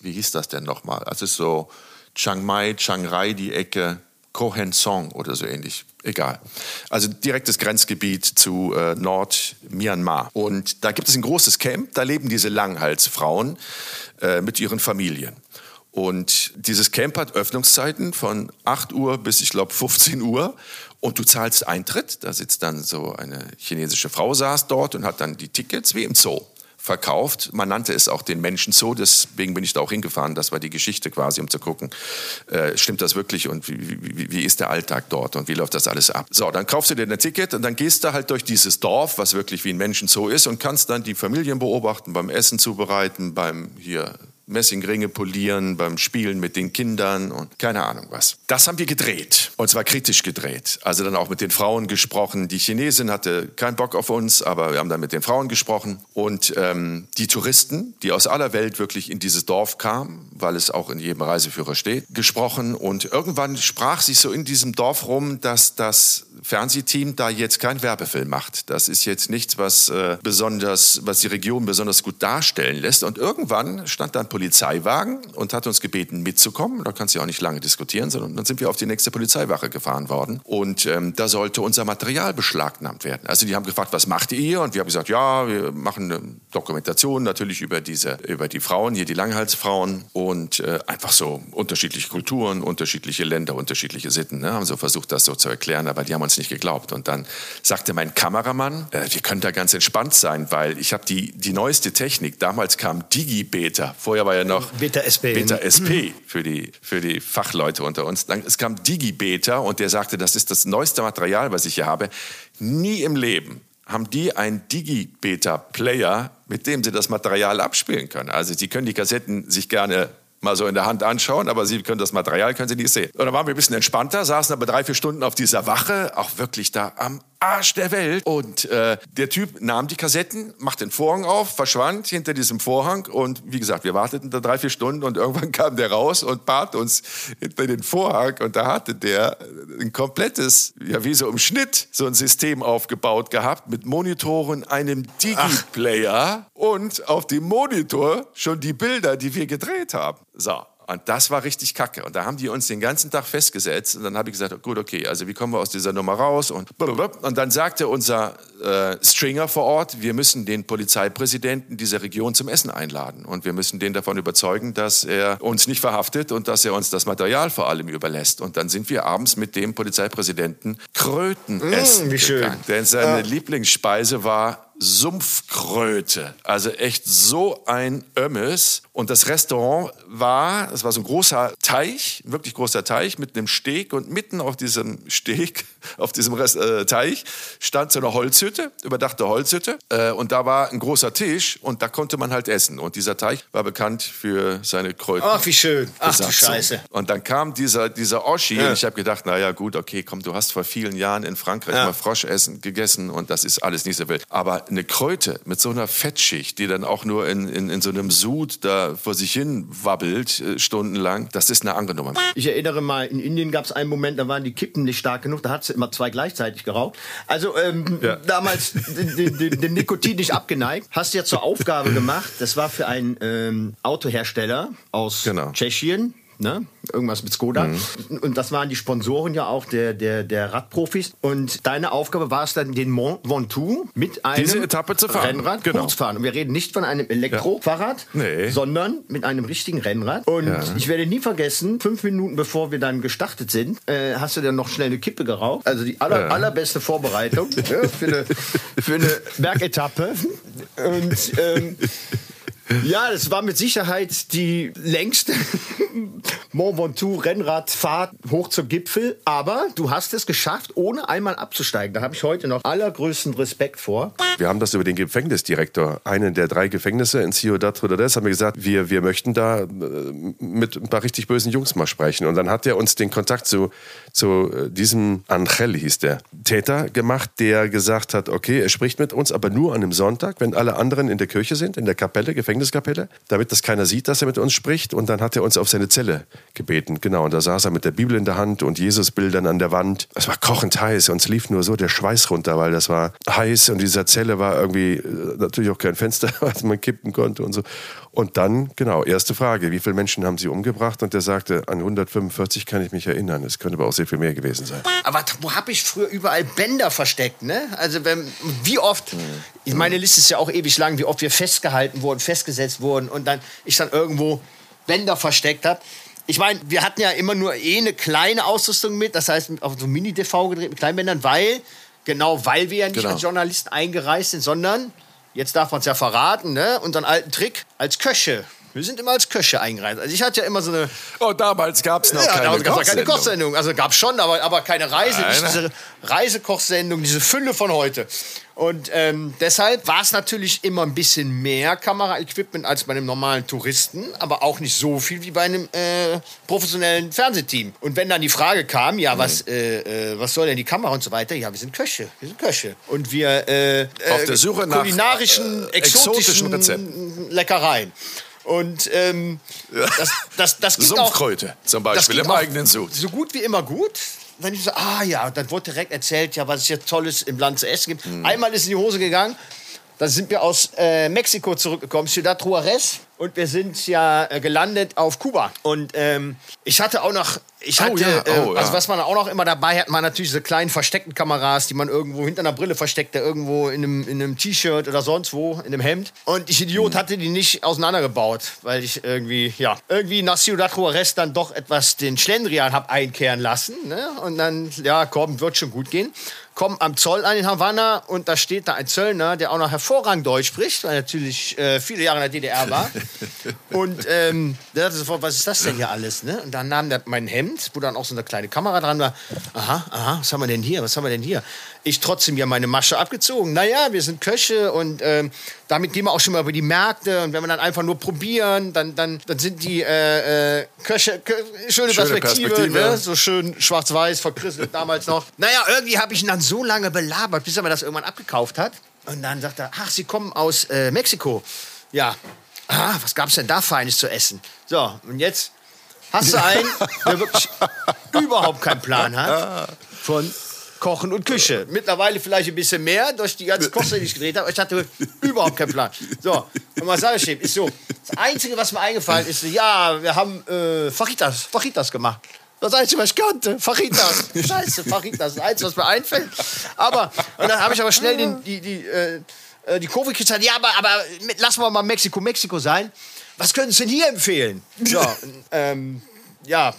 Wie hieß das denn nochmal? Also es ist so Chiang Mai, Chiang Rai, die Ecke, Kohen Song oder so ähnlich. Egal. Also direktes Grenzgebiet zu äh, Nord-Myanmar. Und da gibt es ein großes Camp, da leben diese Langhalsfrauen äh, mit ihren Familien. Und dieses Camp hat Öffnungszeiten von 8 Uhr bis, ich glaube, 15 Uhr. Und du zahlst Eintritt. Da sitzt dann so eine chinesische Frau, saß dort und hat dann die Tickets wie im Zoo verkauft. Man nannte es auch den Menschenzoo, deswegen bin ich da auch hingefahren. Das war die Geschichte quasi, um zu gucken, äh, stimmt das wirklich und wie, wie, wie ist der Alltag dort und wie läuft das alles ab. So, dann kaufst du dir ein Ticket und dann gehst du halt durch dieses Dorf, was wirklich wie ein Menschenzoo ist und kannst dann die Familien beobachten, beim Essen zubereiten, beim hier Messingringe polieren, beim Spielen mit den Kindern und keine Ahnung was. Das haben wir gedreht. Und zwar kritisch gedreht. Also dann auch mit den Frauen gesprochen. Die Chinesin hatte keinen Bock auf uns, aber wir haben dann mit den Frauen gesprochen. Und ähm, die Touristen, die aus aller Welt wirklich in dieses Dorf kamen, weil es auch in jedem Reiseführer steht, gesprochen. Und irgendwann sprach sich so in diesem Dorf rum, dass das Fernsehteam da jetzt keinen Werbefilm macht. Das ist jetzt nichts, was äh, besonders, was die Region besonders gut darstellen lässt. Und irgendwann stand da ein Polizeiwagen und hat uns gebeten, mitzukommen. Da kannst du ja auch nicht lange diskutieren, sondern dann sind wir auf die nächste Polizeiwache gefahren worden. Und ähm, da sollte unser Material beschlagnahmt werden. Also die haben gefragt, was macht ihr? Und wir haben gesagt, ja, wir machen eine Dokumentation natürlich über diese, über die Frauen, hier die Langhalsfrauen und äh, einfach so unterschiedliche Kulturen, unterschiedliche Länder, unterschiedliche Sitten. Ne? Haben so versucht, das so zu erklären, aber die haben uns nicht geglaubt. Und dann sagte mein Kameramann, äh, wir können da ganz entspannt sein, weil ich habe die, die neueste Technik. Damals kam Digibeta. Vorher war ja noch Beta SP. Beta SP für die, für die Fachleute unter uns. Dann, es kam Digibeta und der sagte, das ist das neueste Material, was ich hier habe. Nie im Leben haben die einen Digibeta-Player, mit dem sie das Material abspielen können. Also sie können die Kassetten sich gerne mal so in der Hand anschauen, aber Sie können das Material, können Sie nicht sehen. Und dann waren wir ein bisschen entspannter, saßen aber drei, vier Stunden auf dieser Wache, auch wirklich da am Arsch der Welt. Und äh, der Typ nahm die Kassetten, machte den Vorhang auf, verschwand hinter diesem Vorhang. Und wie gesagt, wir warteten da drei, vier Stunden und [LAUGHS] irgendwann kam der raus und bat uns hinter den Vorhang. Und da hatte der ein komplettes, ja wie so im Schnitt, so ein System aufgebaut gehabt mit Monitoren, einem Digi-Player und auf dem Monitor schon die Bilder, die wir gedreht haben. So, und das war richtig kacke. Und da haben die uns den ganzen Tag festgesetzt. Und dann habe ich gesagt, gut, okay, also wie kommen wir aus dieser Nummer raus? Und, blablabla. und dann sagte unser äh, Stringer vor Ort, wir müssen den Polizeipräsidenten dieser Region zum Essen einladen. Und wir müssen den davon überzeugen, dass er uns nicht verhaftet und dass er uns das Material vor allem überlässt. Und dann sind wir abends mit dem Polizeipräsidenten Kröten essen wie schön. gegangen. Denn seine Lieblingsspeise war Sumpfkröte. Also echt so ein Ömmes. Und das Restaurant war, es war so ein großer Teich, wirklich großer Teich mit einem Steg und mitten auf diesem Steg, auf diesem Rest, äh, Teich stand so eine Holzhütte, überdachte Holzhütte. Äh, und da war ein großer Tisch und da konnte man halt essen. Und dieser Teich war bekannt für seine Kräuter. Ach, wie schön. Ach du. Scheiße. Und dann kam dieser, dieser Oschi und ich habe gedacht, naja gut, okay, komm, du hast vor vielen Jahren in Frankreich mal Frosch essen, gegessen und das ist alles nicht so wild. Aber eine Kröte mit so einer Fettschicht, die dann auch nur in, in, in so einem Sud da vor sich hin wabbelt, äh, stundenlang, das ist eine andere Nummer. Ich erinnere mal, in Indien gab es einen Moment, da waren die Kippen nicht stark genug, da hat immer zwei gleichzeitig geraucht. Also ähm, Ja. damals dem, Nikotin nicht abgeneigt. Hast du ja zur Aufgabe gemacht, das war für einen ähm, Autohersteller aus Genau. Tschechien. Ne? Irgendwas mit Skoda. Mhm. Und das waren die Sponsoren ja auch der, der, der Radprofis. Und deine Aufgabe war es dann, den Mont Ventoux mit einem Diese Etappe zu fahren. Rennrad Genau. kurz fahren. Und wir reden nicht von einem Elektrofahrrad, Nee. sondern mit einem richtigen Rennrad. Und Ja. ich werde nie vergessen, fünf Minuten bevor wir dann gestartet sind, äh, hast du dann noch schnell eine Kippe geraucht. Also die aller, Ja. allerbeste Vorbereitung ne, für, eine, für eine [LAUGHS] Bergetappe. Und ähm, ja, das war mit Sicherheit die längste [LAUGHS] Mont Ventoux Rennradfahrt hoch zum Gipfel. Aber du hast es geschafft, ohne einmal abzusteigen. Da habe ich heute noch allergrößten Respekt vor. Wir haben das über den Gefängnisdirektor, einen der drei Gefängnisse in Ciudad Rodriguez, haben wir gesagt, wir, wir möchten da äh, mit ein paar richtig bösen Jungs mal sprechen. Und dann hat er uns den Kontakt zu, zu äh, diesem Angel, hieß der, Täter gemacht, der gesagt hat, okay, er spricht mit uns, aber nur an einem Sonntag, wenn alle anderen in der Kirche sind, in der Kapelle, Gefängniskapelle, damit das keiner sieht, dass er mit uns spricht. Und dann hat er uns auf seine Zelle gebeten. Genau, und da saß er mit der Bibel in der Hand und Jesusbildern an der Wand. Es war kochend heiß, uns lief nur so der Schweiß runter, weil das war heiß und dieser Zelle war irgendwie äh, natürlich auch kein Fenster, [LAUGHS] was man kippen konnte und so. Und dann, genau, erste Frage, wie viele Menschen haben Sie umgebracht? Und der sagte, an 145 kann ich mich erinnern. Es könnte aber auch sehr viel mehr gewesen sein. Aber wo habe ich früher überall Bänder versteckt, ne? Also wenn, wie oft, ich meine Liste ist ja auch ewig lang, wie oft wir festgehalten wurden, festgesetzt wurden und dann ich dann irgendwo Bänder versteckt habe. Ich meine, wir hatten ja immer nur eh eine kleine Ausrüstung mit, das heißt auf so Mini-DV gedreht mit Kleinbändern, weil, genau, weil wir ja nicht Genau. als Journalisten eingereist sind, sondern, jetzt darf man es ja verraten, ne? unseren alten Trick, als Köche. Wir sind immer als Köche eingereist. Also ich hatte ja immer so eine Oh, damals gab es noch ja, keine damals keine Kochsendung. Also gab schon, aber, aber keine Reise, nicht diese Reisekochsendung, diese Fülle von heute. Und ähm, deshalb war es natürlich immer ein bisschen mehr Kameraequipment als bei einem normalen Touristen, aber auch nicht so viel wie bei einem äh, professionellen Fernsehteam. Und wenn dann die Frage kam, ja, was, äh, äh, was soll denn die Kamera und so weiter, ja, wir sind Köche, wir sind Köche. Und wir äh, Auf äh, der Suche nach, kulinarischen, äh, exotischen Rezepten. Leckereien. Und ähm, das, das, das ging auch, Sumpfkröte zum Beispiel im auch eigenen Sud. So gut wie immer gut. Dann ich so, ah ja, dann wurde direkt erzählt, ja, was es hier Tolles im Land zu essen gibt. Hm. Einmal ist in die Hose gegangen. Da sind wir aus äh, Mexiko zurückgekommen, Ciudad Juarez. Und wir sind ja äh, gelandet auf Kuba. Und ähm, ich hatte auch noch, ich Oh hatte, ja, äh, oh ja. also was man auch noch immer dabei hat, man natürlich diese kleinen versteckten Kameras, die man irgendwo hinter einer Brille versteckt, der irgendwo in einem, in einem T-Shirt oder sonst wo, in einem Hemd. Und ich Hm. Idiot hatte die nicht auseinandergebaut, weil ich irgendwie, ja, irgendwie nach Ciudad Juarez dann doch etwas den Schlendrian hab einkehren lassen. Ne? Und dann, ja, komm, wird schon gut gehen. Komm am Zoll an in Havanna und da steht da ein Zöllner, der auch noch hervorragend Deutsch spricht, weil er natürlich äh, viele Jahre in der DDR war. [LAUGHS] Und ähm, der dachte sofort, was ist das denn hier alles? Ne? Und dann nahm der mein Hemd, wo dann auch so eine kleine Kamera dran war. Aha, aha, was haben wir denn hier? Was haben wir denn hier? Ich trotzdem ja meine Masche abgezogen. Naja, wir sind Köche und ähm, damit gehen wir auch schon mal über die Märkte. Und wenn wir dann einfach nur probieren, dann, dann, dann sind die äh, äh, Köche, Kö schöne, Schöne Perspektive, Perspektive. Ne? so schön schwarz-weiß, verkrisselt damals noch. Naja, irgendwie habe ich ihn dann so lange belabert, bis er mir das irgendwann abgekauft hat. Und dann sagt er, ach, Sie kommen aus äh, Mexiko. Ja. Ah, was gab's denn da Feines zu essen? So, und jetzt hast du einen, der wirklich [LAUGHS] überhaupt keinen Plan hat von Kochen und Küche. Mittlerweile vielleicht ein bisschen mehr durch die ganze Kochserie, die ich gedreht habe. Ich hatte überhaupt keinen Plan. So, und was sage ich dem? Ist so, das Einzige, was mir eingefallen ist, ja, wir haben äh, Fajitas, Fajitas gemacht. Das Einzige, was ich kannte, Fajitas. Scheiße, Fajitas, das Einzige, was mir einfällt. Aber, und dann habe ich aber schnell den, die, die, äh, äh, die Kurve gekriegt, ja, aber, aber lassen wir mal Mexiko, Mexiko sein. Was können Sie denn hier empfehlen? So, ähm, ja,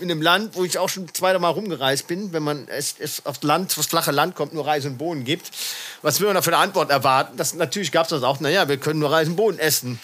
in einem Land, wo ich auch schon zweimal rumgereist bin, wenn man es, es auf Land, aufs flache Land kommt, nur Reis und Bohnen gibt. Was will man da für eine Antwort erwarten? Das, natürlich gab es das auch. Naja, wir können nur Reis und Bohnen essen.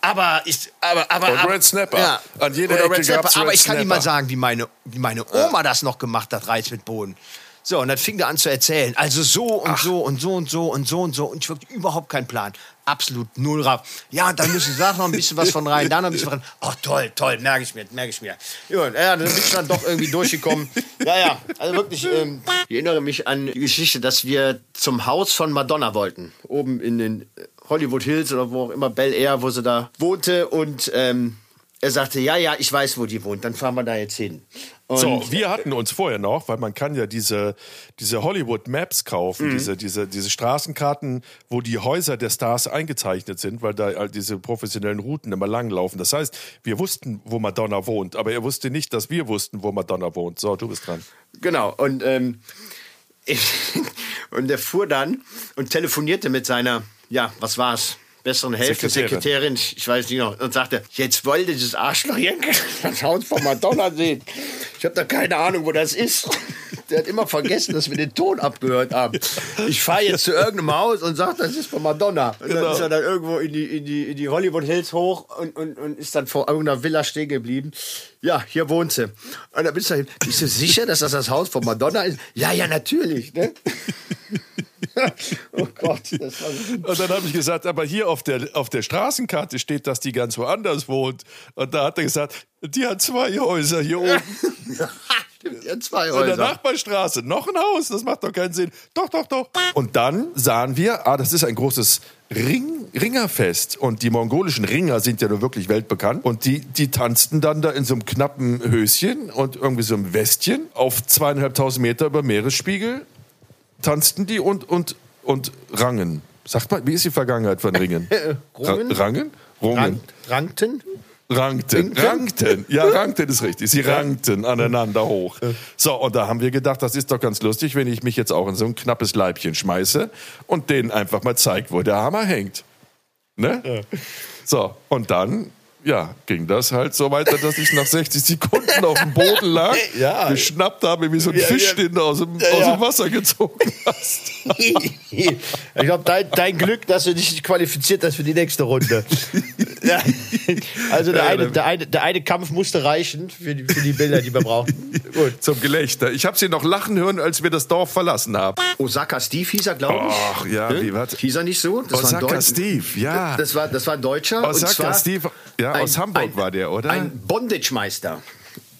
Aber ich, aber, aber, Und Red Snapper. An jeder Oder Ecke Red Snapper. Aber ich kann Ihnen mal sagen, wie meine, wie meine Oma das noch gemacht hat, Reis mit Bohnen. So, und dann fing er an zu erzählen. Also so und so und so und so und so und so. Und ich wirklich überhaupt keinen Plan. Absolut null Raff. Ja, dann müssen Sie da noch ein bisschen was von rein, da noch ein bisschen von rein. Ach toll, toll, merke ich mir, merke ich mir. Ja, ja, dann bin ich dann doch irgendwie durchgekommen. Ja, ja, also wirklich, ähm, ich erinnere mich an die Geschichte, dass wir zum Haus von Madonna wollten. Oben in den Hollywood Hills oder wo auch immer, Bel Air, wo sie da wohnte. Und ähm, er sagte, ja, ja, ich weiß, wo die wohnt, dann fahren wir da jetzt hin. Und So, wir hatten uns vorher noch, weil man kann ja diese, diese Hollywood Maps kaufen, Mhm. diese, diese, diese Straßenkarten, wo die Häuser der Stars eingezeichnet sind, weil da all diese professionellen Routen immer langlaufen. Das heißt, wir wussten, wo Madonna wohnt, aber er wusste nicht, dass wir wussten, wo Madonna wohnt. So, du bist dran. Genau, und, ähm, ich, [LAUGHS] und er fuhr dann und telefonierte mit seiner, ja, was war's? Besseren Hälfte, Sekretärin. Ich weiß nicht noch, und sagte, jetzt wollte dieses Arschloch hier [LAUGHS] das Haus von Madonna sehen. Ich habe da keine Ahnung, wo das ist. [LAUGHS] Der hat immer vergessen, dass wir den Ton abgehört haben. Ich fahre jetzt zu irgendeinem Haus und sage, das ist von Madonna. Und dann ist er dann irgendwo in die, in die, in die Hollywood Hills hoch und, und, und ist dann vor irgendeiner Villa stehen geblieben. Ja, hier wohnt sie. Und dann bist du dahin. Bist du sicher, dass das das Haus von Madonna ist? Ja, ja, natürlich. Ne? [LAUGHS] oh Gott, das war so Und dann habe ich gesagt, aber hier auf der, auf der Straßenkarte steht, dass die ganz woanders wohnt. Und da hat er gesagt, die hat zwei Häuser hier oben. [LAUGHS] Stimmt, ja, zwei In der Häuser. Nachbarstraße noch ein Haus, das macht doch keinen Sinn. Doch, doch, doch. Und dann sahen wir, ah, das ist ein großes Ring, Ringerfest. Und die mongolischen Ringer sind ja nur wirklich weltbekannt. Und die, die tanzten dann da in so einem knappen Höschen und irgendwie so einem Westchen auf zweieinhalbtausend Meter über Meeresspiegel. Tanzten die und, und, und rangen. Sagt mal, wie ist die Vergangenheit von Ringen? [LAUGHS] Rungen? Ra rangen? Rungen. Rank, rankten? Rankten, rankten. Ja, [LAUGHS] rankten ist richtig. Sie rankten aneinander hoch. So, und da haben wir gedacht, das ist doch ganz lustig, wenn ich mich jetzt auch in so ein knappes Leibchen schmeiße und denen einfach mal zeigt, wo der Hammer hängt. Ne? So, und dann, ja, ging das halt so weiter, dass ich nach 60 Sekunden auf dem Boden lag, [LAUGHS] Ja. geschnappt habe, wie so ein Fisch, ja. den du aus dem, aus dem Wasser gezogen hast. [LAUGHS] ich glaube, dein, dein Glück, dass du dich nicht qualifiziert hast für die nächste Runde. [LAUGHS] ja. Also der, eine, der, eine, der eine Kampf musste reichen für die, für die Bilder, die wir brauchen. Gut. Zum Gelächter. Ich habe sie noch lachen hören, als wir das Dorf verlassen haben. Osaka Steve hieß er, glaube ich. Ach, ja, Ne? wie, was? Hieß er nicht so? Das Osaka Steve, ja. Das war, das war ein Deutscher. Osaka Steve, ja, aus Hamburg war der, oder? Ein Bondage-Meister.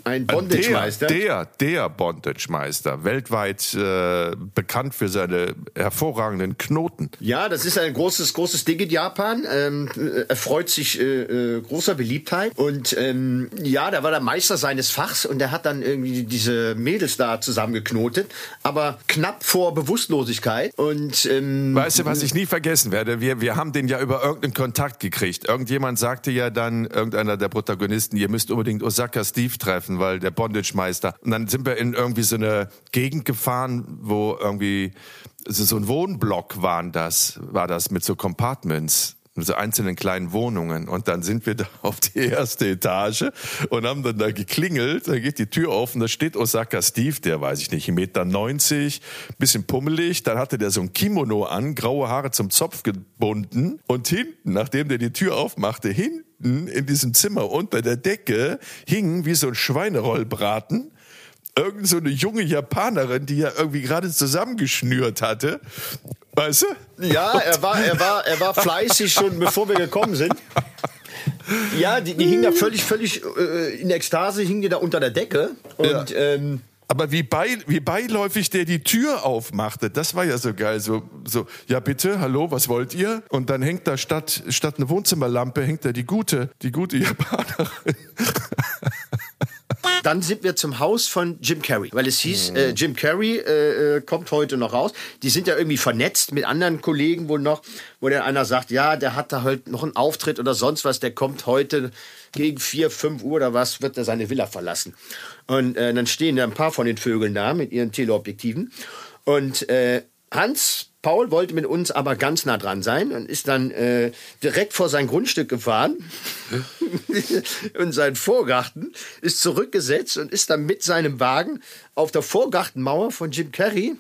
Ein Der, Bondage-Meister. der, der Bondage-Meister, weltweit äh, bekannt für seine hervorragenden Knoten. Ja, das ist ein großes, großes Ding in Japan. Ähm, äh, erfreut sich äh, äh, großer Beliebtheit. Und ähm, ja, da war der Meister seines Fachs und der hat dann irgendwie diese Mädels da zusammengeknotet, aber knapp vor Bewusstlosigkeit. Und ähm, Weißt du, was ich nie vergessen werde? Wir, wir haben den ja über irgendeinen Kontakt gekriegt. Irgendjemand sagte ja dann, irgendeiner der Protagonisten, ihr müsst unbedingt Osaka Steve treffen, weil der Bondage-Meister. Und dann sind wir in irgendwie so eine Gegend gefahren, wo irgendwie so ein Wohnblock waren das, war das mit so Compartments. So einzelnen kleinen Wohnungen. Und dann sind wir [LAUGHS] da auf die erste Etage und haben dann da geklingelt. Da geht die Tür auf und da steht Osaka Steve, der weiß ich nicht, 1,90 Meter, 90, bisschen pummelig. Dann hatte der so ein Kimono an, graue Haare zum Zopf gebunden. Und hinten, nachdem der die Tür aufmachte, hinten in diesem Zimmer unter der Decke hing wie so ein Schweinerollbraten irgend so eine junge Japanerin, die er irgendwie gerade zusammengeschnürt hatte. Weißt du? Ja, er war, er war, er war fleißig schon, bevor wir gekommen sind. Ja, die, die hing da völlig, völlig äh, in Ekstase, hing die da unter der Decke. Und Ja. ähm, Aber wie, bei, wie beiläufig der die Tür aufmachte, das war ja so geil. So, so, ja bitte, hallo, was wollt ihr? Und dann hängt da statt, statt eine Wohnzimmerlampe, hängt da die gute, die gute Japanerin. Dann sind wir zum Haus von Jim Carrey, weil es hieß, äh, Jim Carrey äh, äh, kommt heute noch raus. Die sind ja irgendwie vernetzt mit anderen Kollegen wohl noch, wo dann einer sagt, ja, der hat da heute noch einen Auftritt oder sonst was, der kommt heute gegen vier, fünf Uhr oder was, wird er seine Villa verlassen. Und äh, dann stehen da ein paar von den Vögeln da mit ihren Teleobjektiven. Und äh, Hans Paul wollte mit uns aber ganz nah dran sein und ist dann äh, direkt vor sein Grundstück gefahren [LAUGHS] in seinen Vorgarten, ist zurückgesetzt und ist dann mit seinem Wagen auf der Vorgartenmauer von Jim Carrey,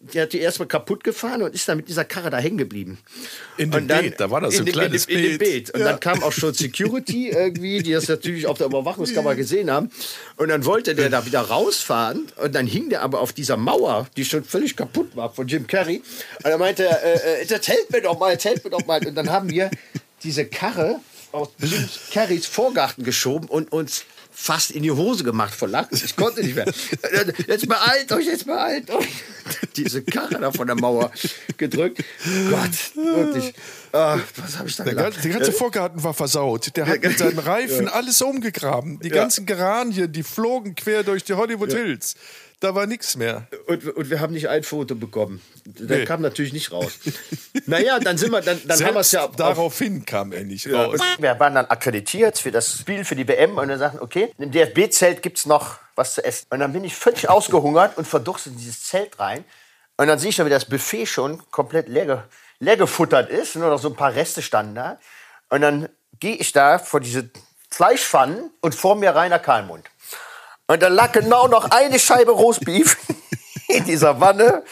der hat die erstmal kaputt gefahren und ist dann mit dieser Karre da hängen geblieben. In dem dann- Beet, da war das so in ein dem, kleines in in dem Beet. Beet. Und dann kam auch schon Security [LAUGHS] irgendwie, die das natürlich auf der Überwachungskamera gesehen haben. Und dann wollte der da wieder rausfahren und dann hing der aber auf dieser Mauer, die schon völlig kaputt war von Jim Carrey. Und er meinte, äh, äh, das hält mir doch mal, das hält mir doch mal. Und dann haben wir diese Karre aus Jim Carreys Vorgarten geschoben und uns fast in die Hose gemacht vor Lachen. Ich konnte nicht mehr. Jetzt beeilt euch, jetzt beeilt euch. Diese Karre da von der Mauer gedrückt. Gott, wirklich. Ah, was habe ich da Der gelacht? der ganze Vorgarten war versaut. Der hat mit seinen Reifen alles umgegraben. Die ganzen Geranien, die flogen quer durch die Hollywood Hills. Da war nichts mehr. Und, und wir haben nicht ein Foto bekommen. Der Nee. kam natürlich nicht raus. [LAUGHS] naja, dann sind wir, dann, dann haben wir es ja auf, daraufhin kam er nicht raus. Wir waren dann akkreditiert für das Spiel, für die WM und dann sagten, okay, im DFB-Zelt gibt's noch was zu essen. Und dann bin ich völlig ausgehungert und verdurstet in dieses Zelt rein. Und dann sehe ich schon, wie das Buffet schon komplett leer, leer gefuttert ist. Nur noch so ein paar Reste standen da. Und dann gehe ich da vor diese Fleischpfannen und vor mir Rainer Kalmund. Und da lag genau noch eine Scheibe Roastbeef [LAUGHS] in dieser Wanne.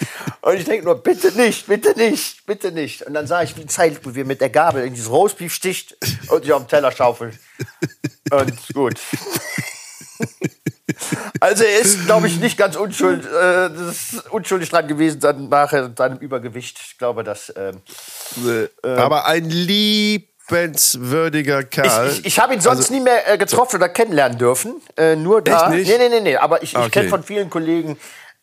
Und ich denke nur, bitte nicht, bitte nicht, bitte nicht. Und dann sah ich, wie Zeit, wie wir mit der Gabel in dieses Roastbeef sticht und sich auf den Teller schaufelt. Und gut. [LAUGHS] Also er ist, glaube ich, nicht ganz unschuld, äh, unschuldig dran gewesen, dann nachher seinem Übergewicht. Ich glaube, dass ähm, Aber ein liebenswürdiger Kerl. Ich, ich, ich habe ihn sonst nie mehr äh, getroffen oder kennenlernen dürfen. Äh, nur da. Also Echt nicht? Nee, nee, nee, nee. Aber ich, ich Okay. kenne von vielen Kollegen,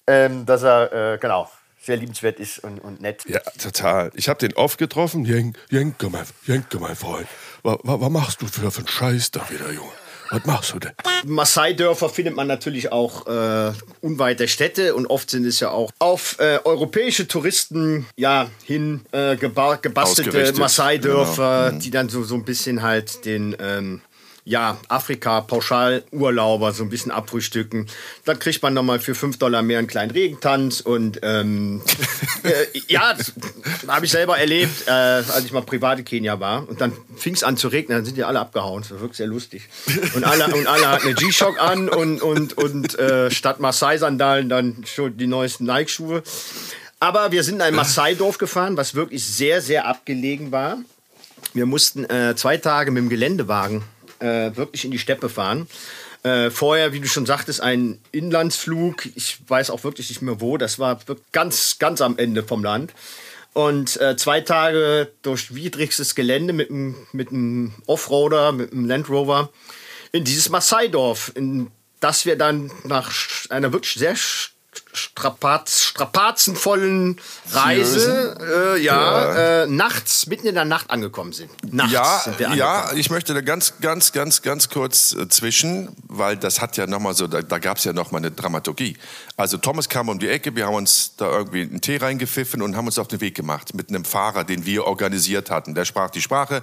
ähm, dass er, äh, genau, sehr liebenswert ist und, und nett. Ja, total. Ich habe den oft getroffen. Jen, Jenke, mein, Jenke, mein Freund. Was, was, was machst du für, für einen Scheiß da wieder, Junge? Was machst du denn? Maasai-Dörfer findet man natürlich auch äh, unweit der Städte und oft sind es ja auch auf äh, europäische Touristen ja hin äh, geba gebastelte. Maasai-Dörfer, die dann so, so ein bisschen halt den ähm, ja, Afrika-Pauschalurlauber so ein bisschen abfrühstücken. Dann kriegt man nochmal für 5 Dollar mehr einen kleinen Regentanz und ähm, [LAUGHS] äh, ja, das habe ich selber erlebt, äh, als ich mal privat in Kenia war. Und dann fing es an zu regnen, dann sind die alle abgehauen. Das war wirklich sehr lustig. Und alle, und alle hatten eine G-Shock an und, und, und äh, statt Maasai-Sandalen dann schon die neuesten Nike-Schuhe. Aber wir sind in ein Maasai-Dorf gefahren, was wirklich sehr, sehr abgelegen war. Wir mussten äh, zwei Tage mit dem Geländewagen äh, wirklich in die Steppe fahren. Äh, vorher, wie du schon sagtest, ein Inlandsflug. Ich weiß auch wirklich nicht mehr wo. Das war ganz, ganz am Ende vom Land. Und äh, zwei Tage durch widrigstes Gelände mit einem mit einem Offroader, mit einem Land Rover in dieses Maasai-Dorf, in das wir dann nach einer wirklich sehr strapaz, strapazenvollen Reise, äh, ja, Äh, nachts, mitten in der Nacht angekommen sind. Nachts Ja, sind wir angekommen. ja, ich möchte da ganz, ganz, ganz, ganz kurz äh, zwischen, weil das hat ja nochmal so, da, da gab es ja nochmal eine Dramaturgie. Also Thomas kam um die Ecke, wir haben uns da irgendwie einen Tee reingepfiffen und haben uns auf den Weg gemacht mit einem Fahrer, den wir organisiert hatten. Der sprach die Sprache,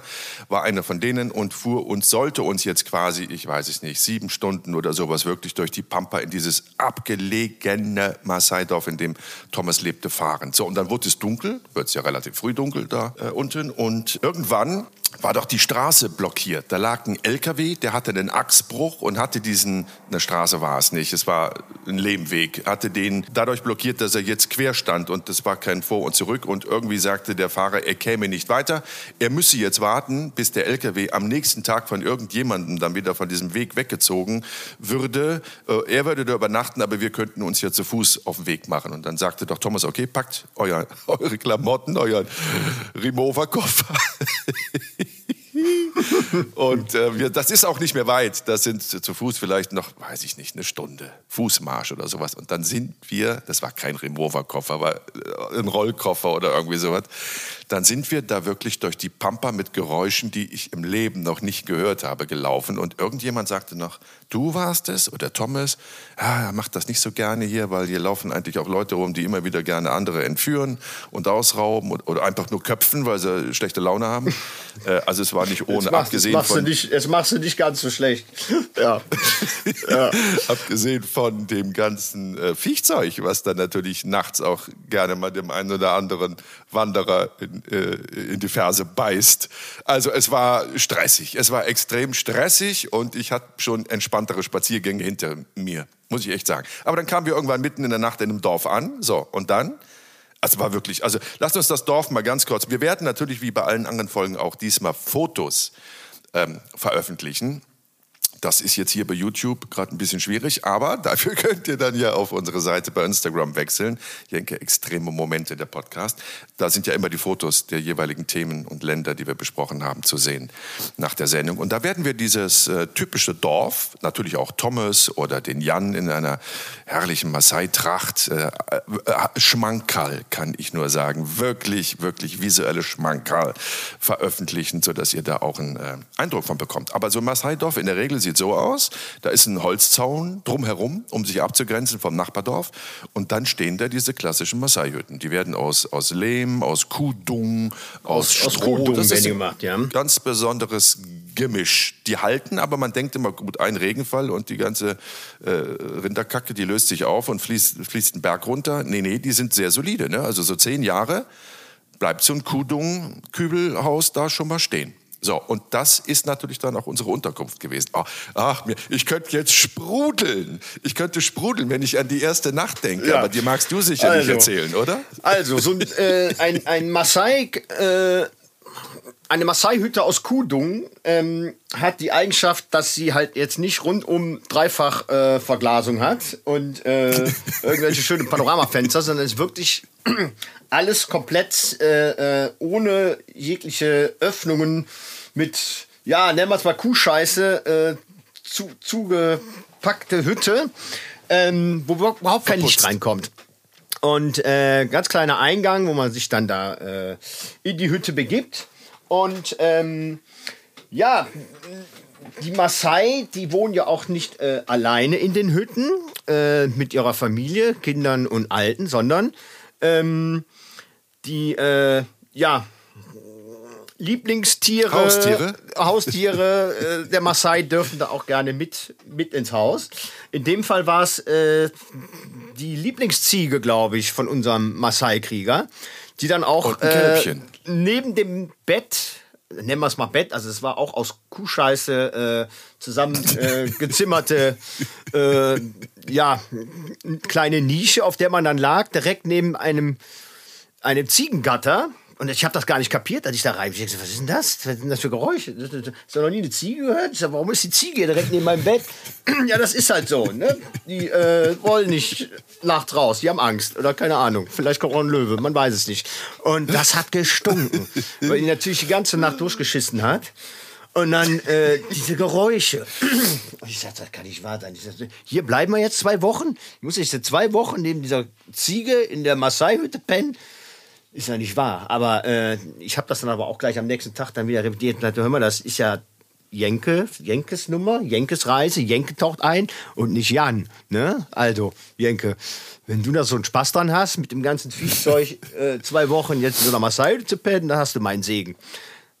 war einer von denen und fuhr uns, sollte uns jetzt quasi, ich weiß es nicht, sieben Stunden oder sowas wirklich durch die Pampa in dieses abgelegene Maasai-Dorf, in dem Thomas lebte, fahren. So, und dann wurde es dunkel, wird es ja relativ früh dunkel da äh, unten und irgendwann war doch die Straße blockiert. Da lag ein LKW, der hatte einen Achsbruch und hatte diesen, eine Straße war es nicht, es war ein Lehmweg, hatte den dadurch blockiert, dass er jetzt quer stand und das war kein Vor und Zurück und irgendwie sagte der Fahrer, er käme nicht weiter. Er müsse jetzt warten, bis der LKW am nächsten Tag von irgendjemandem dann wieder von diesem Weg weggezogen würde. Äh, Er würde da übernachten, aber wir könnten uns ja zu Fuß auf den Weg machen. Und dann sagte doch Thomas, okay, packt euer, [LAUGHS] eure Klamotten, euren Remover-Koffer. [LAUGHS] [LAUGHS] Und äh, wir, das ist auch nicht mehr weit. Das sind zu Fuß vielleicht noch, weiß ich nicht, eine Stunde Fußmarsch oder sowas. Und dann sind wir, das war kein Remover-Koffer, aber äh, ein Rollkoffer oder irgendwie sowas. Dann sind wir da wirklich durch die Pampa mit Geräuschen, die ich im Leben noch nicht gehört habe, gelaufen. Und irgendjemand sagte noch, du warst es oder Thomas, ah, er macht das nicht so gerne hier, weil hier laufen eigentlich auch Leute rum, die immer wieder gerne andere entführen und ausrauben und, oder einfach nur köpfen, weil sie schlechte Laune haben. [LAUGHS] äh, also es war nicht ohne, Jetzt machst, abgesehen jetzt machst, du von... nicht, jetzt machst du nicht ganz so schlecht. [LAUGHS] Ja. ja. [LAUGHS] Abgesehen von dem ganzen äh, Viechzeug, was dann natürlich nachts auch gerne mal dem einen oder anderen Wanderer in, äh, in die Ferse beißt. Also es war stressig. Es war extrem stressig und ich hatte schon entspanntere Spaziergänge hinter mir, muss ich echt sagen. Aber dann kamen wir irgendwann mitten in der Nacht in einem Dorf an. So, und dann? Also war wirklich, also lasst uns das Dorf mal ganz kurz. Wir werden natürlich wie bei allen anderen Folgen auch diesmal Fotos ähm, veröffentlichen. Das ist jetzt hier bei YouTube gerade ein bisschen schwierig, aber [LAUGHS] dafür könnt ihr dann ja auf unsere Seite bei Instagram wechseln. Jenke, extreme Momente der Podcast. Da sind ja immer die Fotos der jeweiligen Themen und Länder, die wir besprochen haben, zu sehen nach der Sendung. Und da werden wir dieses äh, typische Dorf, natürlich auch Thomas oder den Jan in einer herrlichen Maasai-Tracht, äh, äh, Schmankerl, kann ich nur sagen. Wirklich, wirklich visuelle Schmankerl veröffentlichen, sodass ihr da auch einen äh, Eindruck von bekommt. Aber so Maasai-Dorf in der Regel sieht so aus. Da ist ein Holzzaun drumherum, um sich abzugrenzen vom Nachbardorf. Und dann stehen da diese klassischen Maasai-Hütten. Die werden aus, aus Lehm, aus Kuhdung, aus, Aus Stroh. Kuhdung Das ist gemacht, ja. Ganz besonderes Gemisch. Die halten, aber man denkt immer, gut, ein Regenfall und die ganze äh, Rinderkacke, die löst sich auf und fließt, fließt einen Berg runter. Nee, nee, die sind sehr solide. Ne? Also so zehn Jahre bleibt so ein Kuhdung-Kübelhaus da schon mal stehen. So, und das ist natürlich dann auch unsere Unterkunft gewesen. Ach, ach mir, ich könnte jetzt sprudeln. Ich könnte sprudeln, wenn ich an die erste Nacht denke. Ja. Aber die magst du sicher nicht Also. erzählen, oder? Also, so ein, äh, ein, ein Maasai, äh, eine Maasai-Hütte aus Kudung ähm, hat die Eigenschaft, dass sie halt jetzt nicht rundum dreifach äh, Verglasung hat und äh, [LAUGHS] irgendwelche schönen Panoramafenster, sondern es ist wirklich [CLEARS THROAT] alles komplett äh, äh, ohne jegliche Öffnungen mit, ja, nennen wir es mal Kuhscheiße, äh, zu, zugepackte Hütte, ähm, wo überhaupt kein Licht reinkommt. Und äh, ganz kleiner Eingang, wo man sich dann da äh, in die Hütte begibt. Und ähm, ja, die Maasai, die wohnen ja auch nicht äh, alleine in den Hütten äh, mit ihrer Familie, Kindern und Alten, sondern ähm, die, äh, ja, Lieblingstiere, Haustiere? Haustiere äh, der Maasai dürfen da auch gerne mit, mit ins Haus. In dem Fall war es äh, die Lieblingsziege, glaube ich, von unserem Maasai-Krieger, die dann auch äh, neben dem Bett, nennen wir es mal Bett, also es war auch aus Kuhscheiße äh, zusammen äh, [LAUGHS] äh, ja, eine kleine Nische, auf der man dann lag, direkt neben einem, einem Ziegengatter. Und ich habe das gar nicht kapiert, als ich da rein. Ich dachte, was ist denn das? Was sind das für Geräusche? Hast du noch nie eine Ziege gehört? Ich sag, warum ist die Ziege hier direkt neben meinem Bett? [CLEARS THROAT] ja, das ist halt so. Ne? Die äh, wollen nicht nachts raus. Die haben Angst. Oder keine Ahnung. Vielleicht kommt auch ein Löwe. Man weiß es nicht. Und das hat gestunken. [LAUGHS] weil die natürlich die ganze Nacht durchgeschissen hat. Und dann äh, diese Geräusche. Und [CLEARS THROAT] ich sagte, das kann nicht wahr sein. Ich sagte, hier bleiben wir jetzt zwei Wochen. Ich muss jetzt zwei Wochen neben dieser Ziege in der Maasai-Hütte pennen. Ist ja nicht wahr. Aber äh, ich habe das dann aber auch gleich am nächsten Tag dann wieder revidiert und dachte, hör mal, das ist ja Jenke, Jenkes Nummer, Jenkes Reise, Jenke taucht ein und nicht Jan. Ne? Also, Jenke, wenn du da so einen Spaß dran hast, mit dem ganzen Viehzeug [LAUGHS] äh, zwei Wochen jetzt in so einer Maasai zu pennen, dann hast du meinen Segen.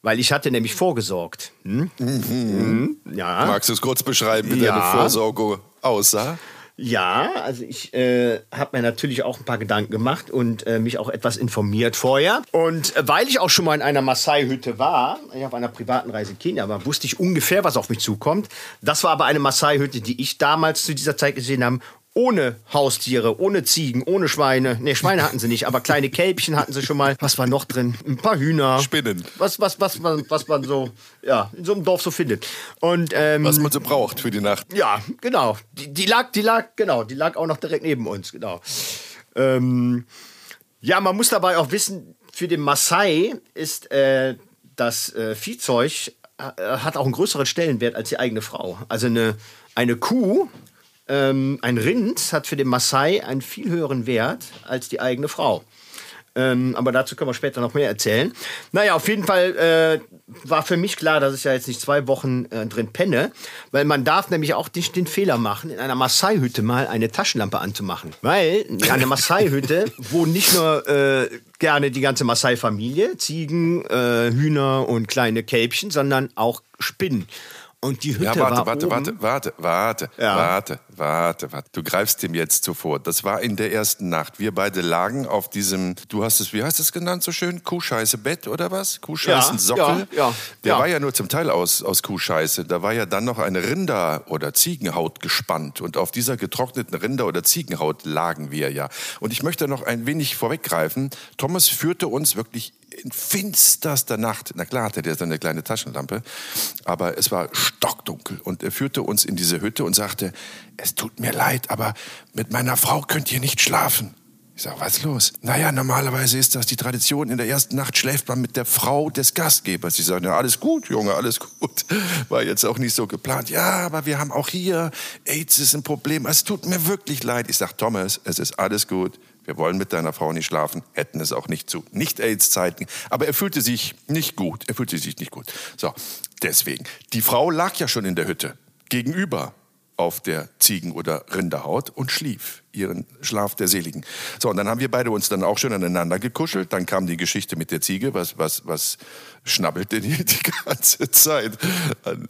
Weil ich hatte nämlich vorgesorgt. Hm? Mhm. Ja. Magst du es kurz beschreiben, wie Ja. deine Vorsorge aussah? Ja, also ich äh, habe mir natürlich auch ein paar Gedanken gemacht und äh, mich auch etwas informiert vorher. Und äh, weil ich auch schon mal in einer Maasai-Hütte war, ich auf einer privaten Reise in Kenia war, wusste ich ungefähr, was auf mich zukommt. Das war aber eine Maasai-Hütte, die ich damals zu dieser Zeit gesehen habe, ohne Haustiere, ohne Ziegen, ohne Schweine. Ne, Schweine hatten sie nicht, aber kleine Kälbchen hatten sie schon mal. Was war noch drin? Ein paar Hühner. Spinnen. Was, was, was, man, was man so, ja, in so einem Dorf so findet. Und, ähm, Was man so braucht für die Nacht. ja, genau. Die, die lag, die lag, genau, die lag auch noch direkt neben uns, genau. Ähm, ja, man muss dabei auch wissen, für den Maasai ist äh, das äh, Viehzeug äh, hat auch einen größeren Stellenwert als die eigene Frau. Also eine, eine Kuh, ähm, ein Rind hat für den Maasai einen viel höheren Wert als die eigene Frau. Ähm, aber dazu können wir später noch mehr erzählen. Naja, auf jeden Fall äh, war für mich klar, dass ich ja jetzt nicht zwei Wochen äh, drin penne, weil man darf nämlich auch nicht den Fehler machen, in einer Maasai-Hütte mal eine Taschenlampe anzumachen. Weil in einer Maasai-Hütte wohnen nicht nur äh, gerne die ganze Maasai-Familie, Ziegen, äh, Hühner und kleine Kälbchen, sondern auch Spinnen. Und die Hütte Ja, warte, war warte, oben, warte, warte, warte, Ja. warte, warte, warte. Du greifst dem jetzt zuvor. Das war in der ersten Nacht. Wir beide lagen auf diesem, du hast es, wie hast du es genannt so schön? Kuhscheiße Bett oder was? Kuhscheißen Ja, Sockel? ja, ja, Der war ja nur zum Teil aus, aus Kuhscheiße. Da war ja dann noch eine Rinder- oder Ziegenhaut gespannt. Und auf dieser getrockneten Rinder- oder Ziegenhaut lagen wir ja. Und ich möchte noch ein wenig vorweggreifen. Thomas führte uns wirklich in finsterster Nacht, na klar hatte der seine kleine Taschenlampe, aber es war stockdunkel und er führte uns in diese Hütte und sagte, es tut mir leid, aber mit meiner Frau könnt ihr nicht schlafen. Ich sag, was ist los? Naja, normalerweise ist das die Tradition. In der ersten Nacht schläft man mit der Frau des Gastgebers. Ich sage, ja, alles gut, Junge, alles gut. [LAUGHS] War jetzt auch nicht so geplant. Ja, aber wir haben auch hier, AIDS ist ein Problem. Es tut mir wirklich leid. Ich sag, Thomas, es ist alles gut. Wir wollen mit deiner Frau nicht schlafen, hätten es auch nicht zu Nicht-AIDS-Zeiten. Aber er fühlte sich nicht gut. Er fühlte sich nicht gut. So, deswegen. Die Frau lag ja schon in der Hütte. Gegenüber auf der Ziegen- oder Rinderhaut und schlief ihren Schlaf der Seligen. So, und dann haben wir beide uns dann auch schon aneinander gekuschelt. Dann kam die Geschichte mit der Ziege, was, was, was schnabbelte die die [LAUGHS] ganze Zeit an,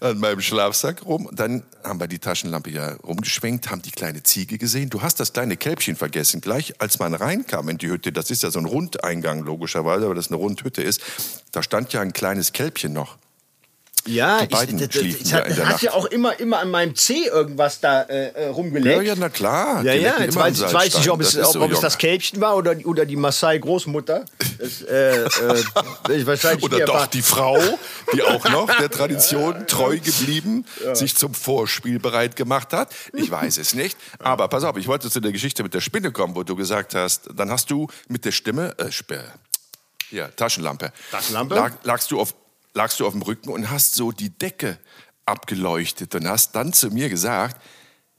an meinem Schlafsack rum. Dann haben wir die Taschenlampe ja rumgeschwenkt, haben die kleine Ziege gesehen. Du hast das kleine Kälbchen vergessen. Gleich als man reinkam in die Hütte, das ist ja so ein Rundeingang logischerweise, weil das eine Rundhütte ist, da stand ja ein kleines Kälbchen noch. Ja, Die beiden ich, schliefen ich, da hat, in der hat Nacht. ja auch immer, immer an meinem Zeh irgendwas da äh, äh, Ja, rumgeleckt. ja, na klar. Ja, ja, jetzt weiß, ich weiß nicht, ob es. Das ist ob, so, ob es das. Kälbchen war oder, oder die Maasai-Großmutter. Äh, äh, ich Oder doch einfach- die Frau, die auch noch der Tradition [LAUGHS] treu geblieben, sich zum Vorspiel bereit gemacht hat. Ich weiß es nicht. Aber pass auf, ich wollte zu der Geschichte mit der Spinne kommen, wo du gesagt hast, dann hast du mit der Stimme, äh, ja, Taschenlampe, Taschenlampe? Lag, lagst, du auf, lagst du auf dem Rücken und hast so die Decke abgeleuchtet und hast dann zu mir gesagt,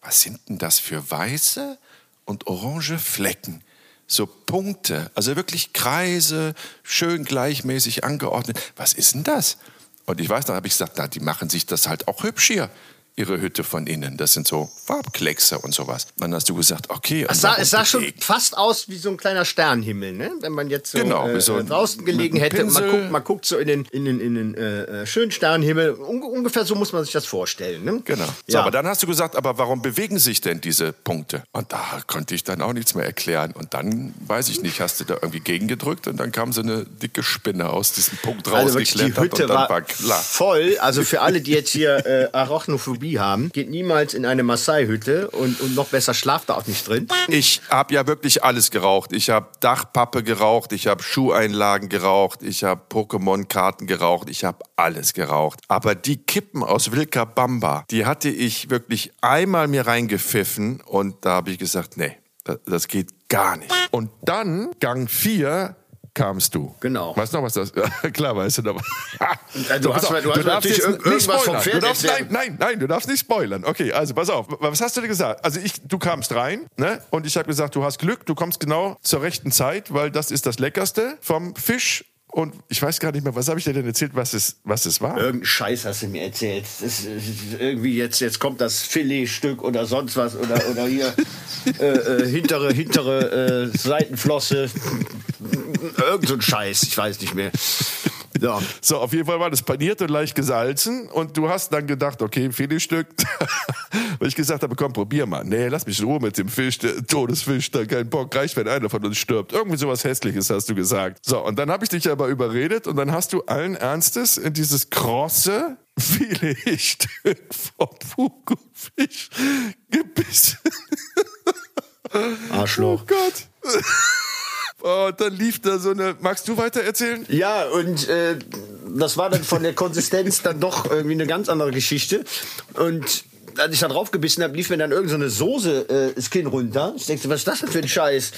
was sind denn das für weiße und orange Flecken? So Punkte, also wirklich Kreise, schön gleichmäßig angeordnet. Was ist denn das? Und ich weiß, dann habe ich gesagt, na, die machen sich das halt auch hübsch hier, ihre Hütte von innen. Das sind so Farbkleckse und sowas. Dann hast du gesagt, okay. Es sah, es sah schon fast aus wie so ein kleiner Sternenhimmel, ne? wenn man jetzt so, Genau, äh, so ein- draußen gelegen hätte. Man guckt, man guckt so in den, in den, in den äh, äh, schönen Sternenhimmel. Un ungefähr so muss man sich das vorstellen. Ne? Genau. So, Ja. aber dann hast du gesagt, aber warum bewegen sich denn diese Punkte? Und da konnte ich dann auch nichts mehr erklären. Und dann, weiß ich nicht, hast du da irgendwie gegengedrückt und dann kam so eine dicke Spinne aus diesem Punkt Also wirklich, die rausgeklettert Hütte und dann war, war klar. voll. Also für alle, die jetzt hier äh, [LAUGHS] Arachnophobie haben, geht niemals in eine Maasai-Hütte und, und noch besser schlaft da auch nicht drin. Ich habe ja wirklich alles geraucht. Ich habe Dachpappe geraucht, ich habe Schuheinlagen geraucht, ich habe Pokémon-Karten geraucht, ich habe alles geraucht. Aber die Kippen aus Wilka Bamba, die hatte ich wirklich einmal mir reingepfiffen und da habe ich gesagt, nee, das geht gar nicht. Und dann, Gang 4, kamst du. Genau. Weißt du noch, was das [LAUGHS] Klar, weißt du noch. äh, du hast- auf, du hast natürlich jetzt irgendwas vom spoilern. Pferd Du darfst, nein, nein, nein, du darfst nicht spoilern. Okay, also pass auf. Was hast du dir gesagt? Also ich, du kamst rein, ne? Und ich habe gesagt, du hast Glück, du kommst genau zur rechten Zeit, weil das ist das Leckerste vom Fisch. Und ich weiß gar nicht mehr, was habe ich dir denn erzählt, was es, was es war? Irgendein Scheiß hast du mir erzählt. Das irgendwie jetzt, jetzt kommt das Filetstück oder sonst was oder, oder hier [LAUGHS] äh, äh, hintere, hintere äh, Seitenflosse. Irgend so ein Scheiß, ich weiß nicht mehr. Ja. So, auf jeden Fall war das paniert und leicht gesalzen und du hast dann gedacht, okay, viele Stück. [LAUGHS] Weil ich gesagt habe, komm, probier mal. Nee, lass mich in Ruhe mit dem Fisch, der Todesfisch, da kein Bock, reicht, wenn einer von uns stirbt. Irgendwie sowas Hässliches hast du gesagt. So, und dann habe ich dich aber überredet und dann hast du allen Ernstes in dieses krosse [LAUGHS] Filetstück vom Fugufisch gebissen. Arschloch. Oh Gott. Oh, und dann lief da so eine. Magst du weiter erzählen? Ja, und äh, das war dann von der Konsistenz [LAUGHS] dann doch irgendwie eine ganz andere Geschichte. Und als ich da drauf gebissen habe, lief mir dann irgendeine so Soße äh, das Kinn runter. Ich dachte, was ist das denn für ein Scheiß?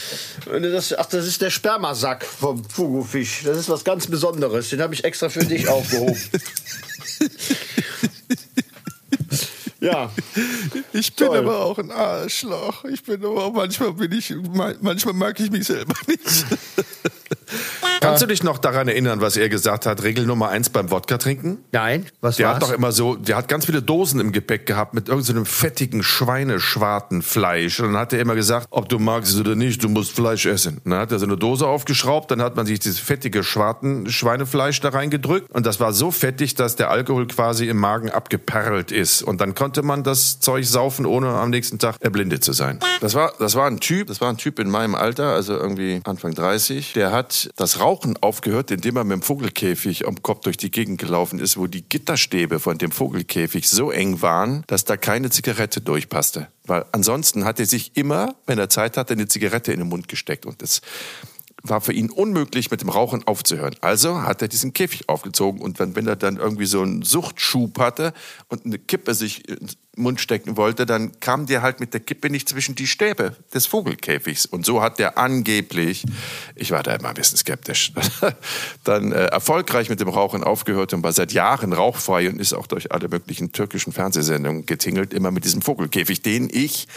Und das, ach, das ist der Spermasack vom Fugufisch. Das ist was ganz Besonderes. Den habe ich extra für dich [LAUGHS] aufgehoben. [LAUGHS] ja. [LAUGHS] Ich bin Toll. aber auch ein Arschloch. Ich bin aber auch manchmal bin ich manchmal mag ich mich selber nicht. [LAUGHS] Kannst du dich noch daran erinnern, was er gesagt hat? Regel Nummer eins beim Wodka trinken? Nein, was Der war's? hat doch immer so, der hat ganz viele Dosen im Gepäck gehabt mit irgendeinem fettigen Schweineschwartenfleisch. Und dann hat er immer gesagt, ob du magst es oder nicht, du musst Fleisch essen. Und dann hat er so eine Dose aufgeschraubt, dann hat man sich dieses fettige Schwarten Schweinefleisch da reingedrückt. Und das war so fettig, dass der Alkohol quasi im Magen abgeperlt ist. Und dann konnte man das Zeug saufen, ohne am nächsten Tag erblindet zu sein. Das war, das war ein Typ, das war ein Typ in meinem Alter, also irgendwie Anfang 30. Der hat das Rauchen aufgehört, indem er mit dem Vogelkäfig am Kopf durch die Gegend gelaufen ist, wo die Gitterstäbe von dem Vogelkäfig so eng waren, dass da keine Zigarette durchpasste. Weil ansonsten hat er sich immer, wenn er Zeit hatte, eine Zigarette in den Mund gesteckt. Und das war für ihn unmöglich, mit dem Rauchen aufzuhören. Also hat er diesen Käfig aufgezogen und wenn, wenn er dann irgendwie so einen Suchtschub hatte und eine Kippe sich in den Mund stecken wollte, dann kam der halt mit der Kippe nicht zwischen die Stäbe des Vogelkäfigs. Und so hat der angeblich, ich war da immer ein bisschen skeptisch, [LAUGHS] dann äh, erfolgreich mit dem Rauchen aufgehört und war seit Jahren rauchfrei und ist auch durch alle möglichen türkischen Fernsehsendungen getingelt, immer mit diesem Vogelkäfig, den ich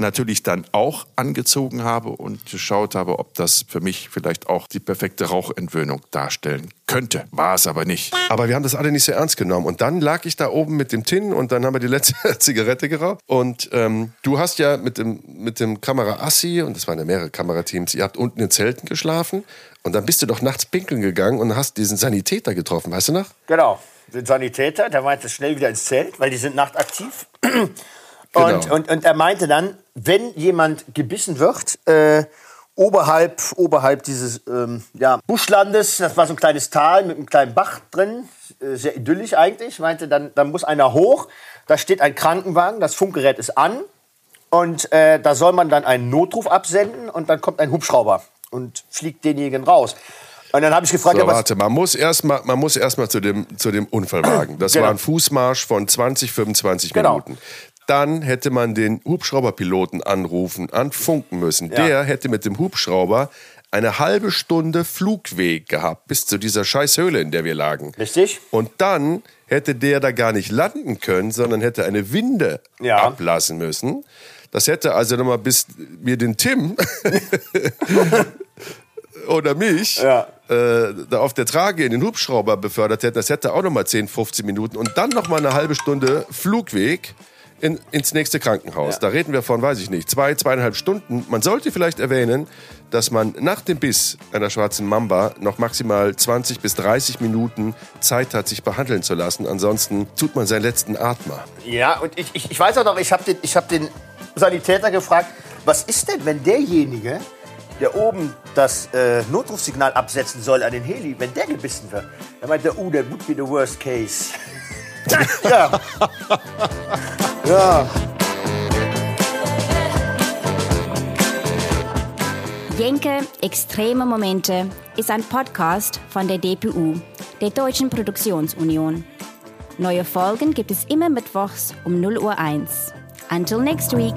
natürlich dann auch angezogen habe und geschaut habe, ob das für mich vielleicht auch die perfekte Rauchentwöhnung darstellen könnte. War es aber nicht. Aber wir haben das alle nicht so ernst genommen. Und dann lag ich da oben mit dem Tin und dann haben wir die letzte [LAUGHS] Zigarette geraucht. Und ähm, du hast ja mit dem, mit dem Kamera Assi, und das waren ja mehrere Kamerateams, ihr habt unten in Zelten geschlafen. Und dann bist du doch nachts pinkeln gegangen und hast diesen Sanitäter getroffen, weißt du noch? Genau, den Sanitäter, der meinte schnell wieder ins Zelt, weil die sind nachtaktiv. [CLEARS THROAT] Genau. Und, und, und er meinte dann, wenn jemand gebissen wird, äh, oberhalb, oberhalb dieses ähm, ja, Buschlandes, das war so ein kleines Tal mit einem kleinen Bach drin, äh, sehr idyllisch eigentlich, meinte, dann, dann muss einer hoch, da steht ein Krankenwagen, das Funkgerät ist an und äh, da soll man dann einen Notruf absenden und dann kommt ein Hubschrauber und fliegt denjenigen raus. Und dann habe ich gefragt, So, ja, was, warte, man muss erstmal, man muss erstmal zu dem, zu dem Unfallwagen. Das Genau. war ein Fußmarsch von 20, 25 Genau. Dann hätte man den Hubschrauberpiloten anrufen, anfunken müssen. Ja. Der hätte mit dem Hubschrauber eine halbe Stunde Flugweg gehabt bis zu dieser Scheißhöhle, in der wir lagen. Richtig. Und dann hätte der da gar nicht landen können, sondern hätte eine Winde Ja. ablassen müssen. Das hätte also nochmal bis wir den Tim [LAUGHS] oder mich Ja. äh, da auf der Trage in den Hubschrauber befördert hätten, das hätte auch nochmal 10, 15 Minuten und dann nochmal eine halbe Stunde Flugweg in, ins nächste Krankenhaus. Da reden wir von, weiß ich nicht, zwei, zweieinhalb Stunden. Man sollte vielleicht erwähnen, dass man nach dem Biss einer schwarzen Mamba noch maximal 20 bis 30 Minuten Zeit hat, sich behandeln zu lassen. Ansonsten tut man seinen letzten Atmer. Ja, und ich, ich, ich weiß auch noch, ich habe den, ich hab den Sanitäter gefragt, was ist denn, wenn derjenige, der oben das äh, Notrufsignal absetzen soll an den Heli, wenn der gebissen wird? Er meinte, oh, that would be the worst case. [LAUGHS] ja. ja. Jenke Extreme Momente ist ein Podcast von der DPU, der Deutschen Produktionsunion. Neue Folgen gibt es immer mittwochs um 0 Uhr 1. Until next week.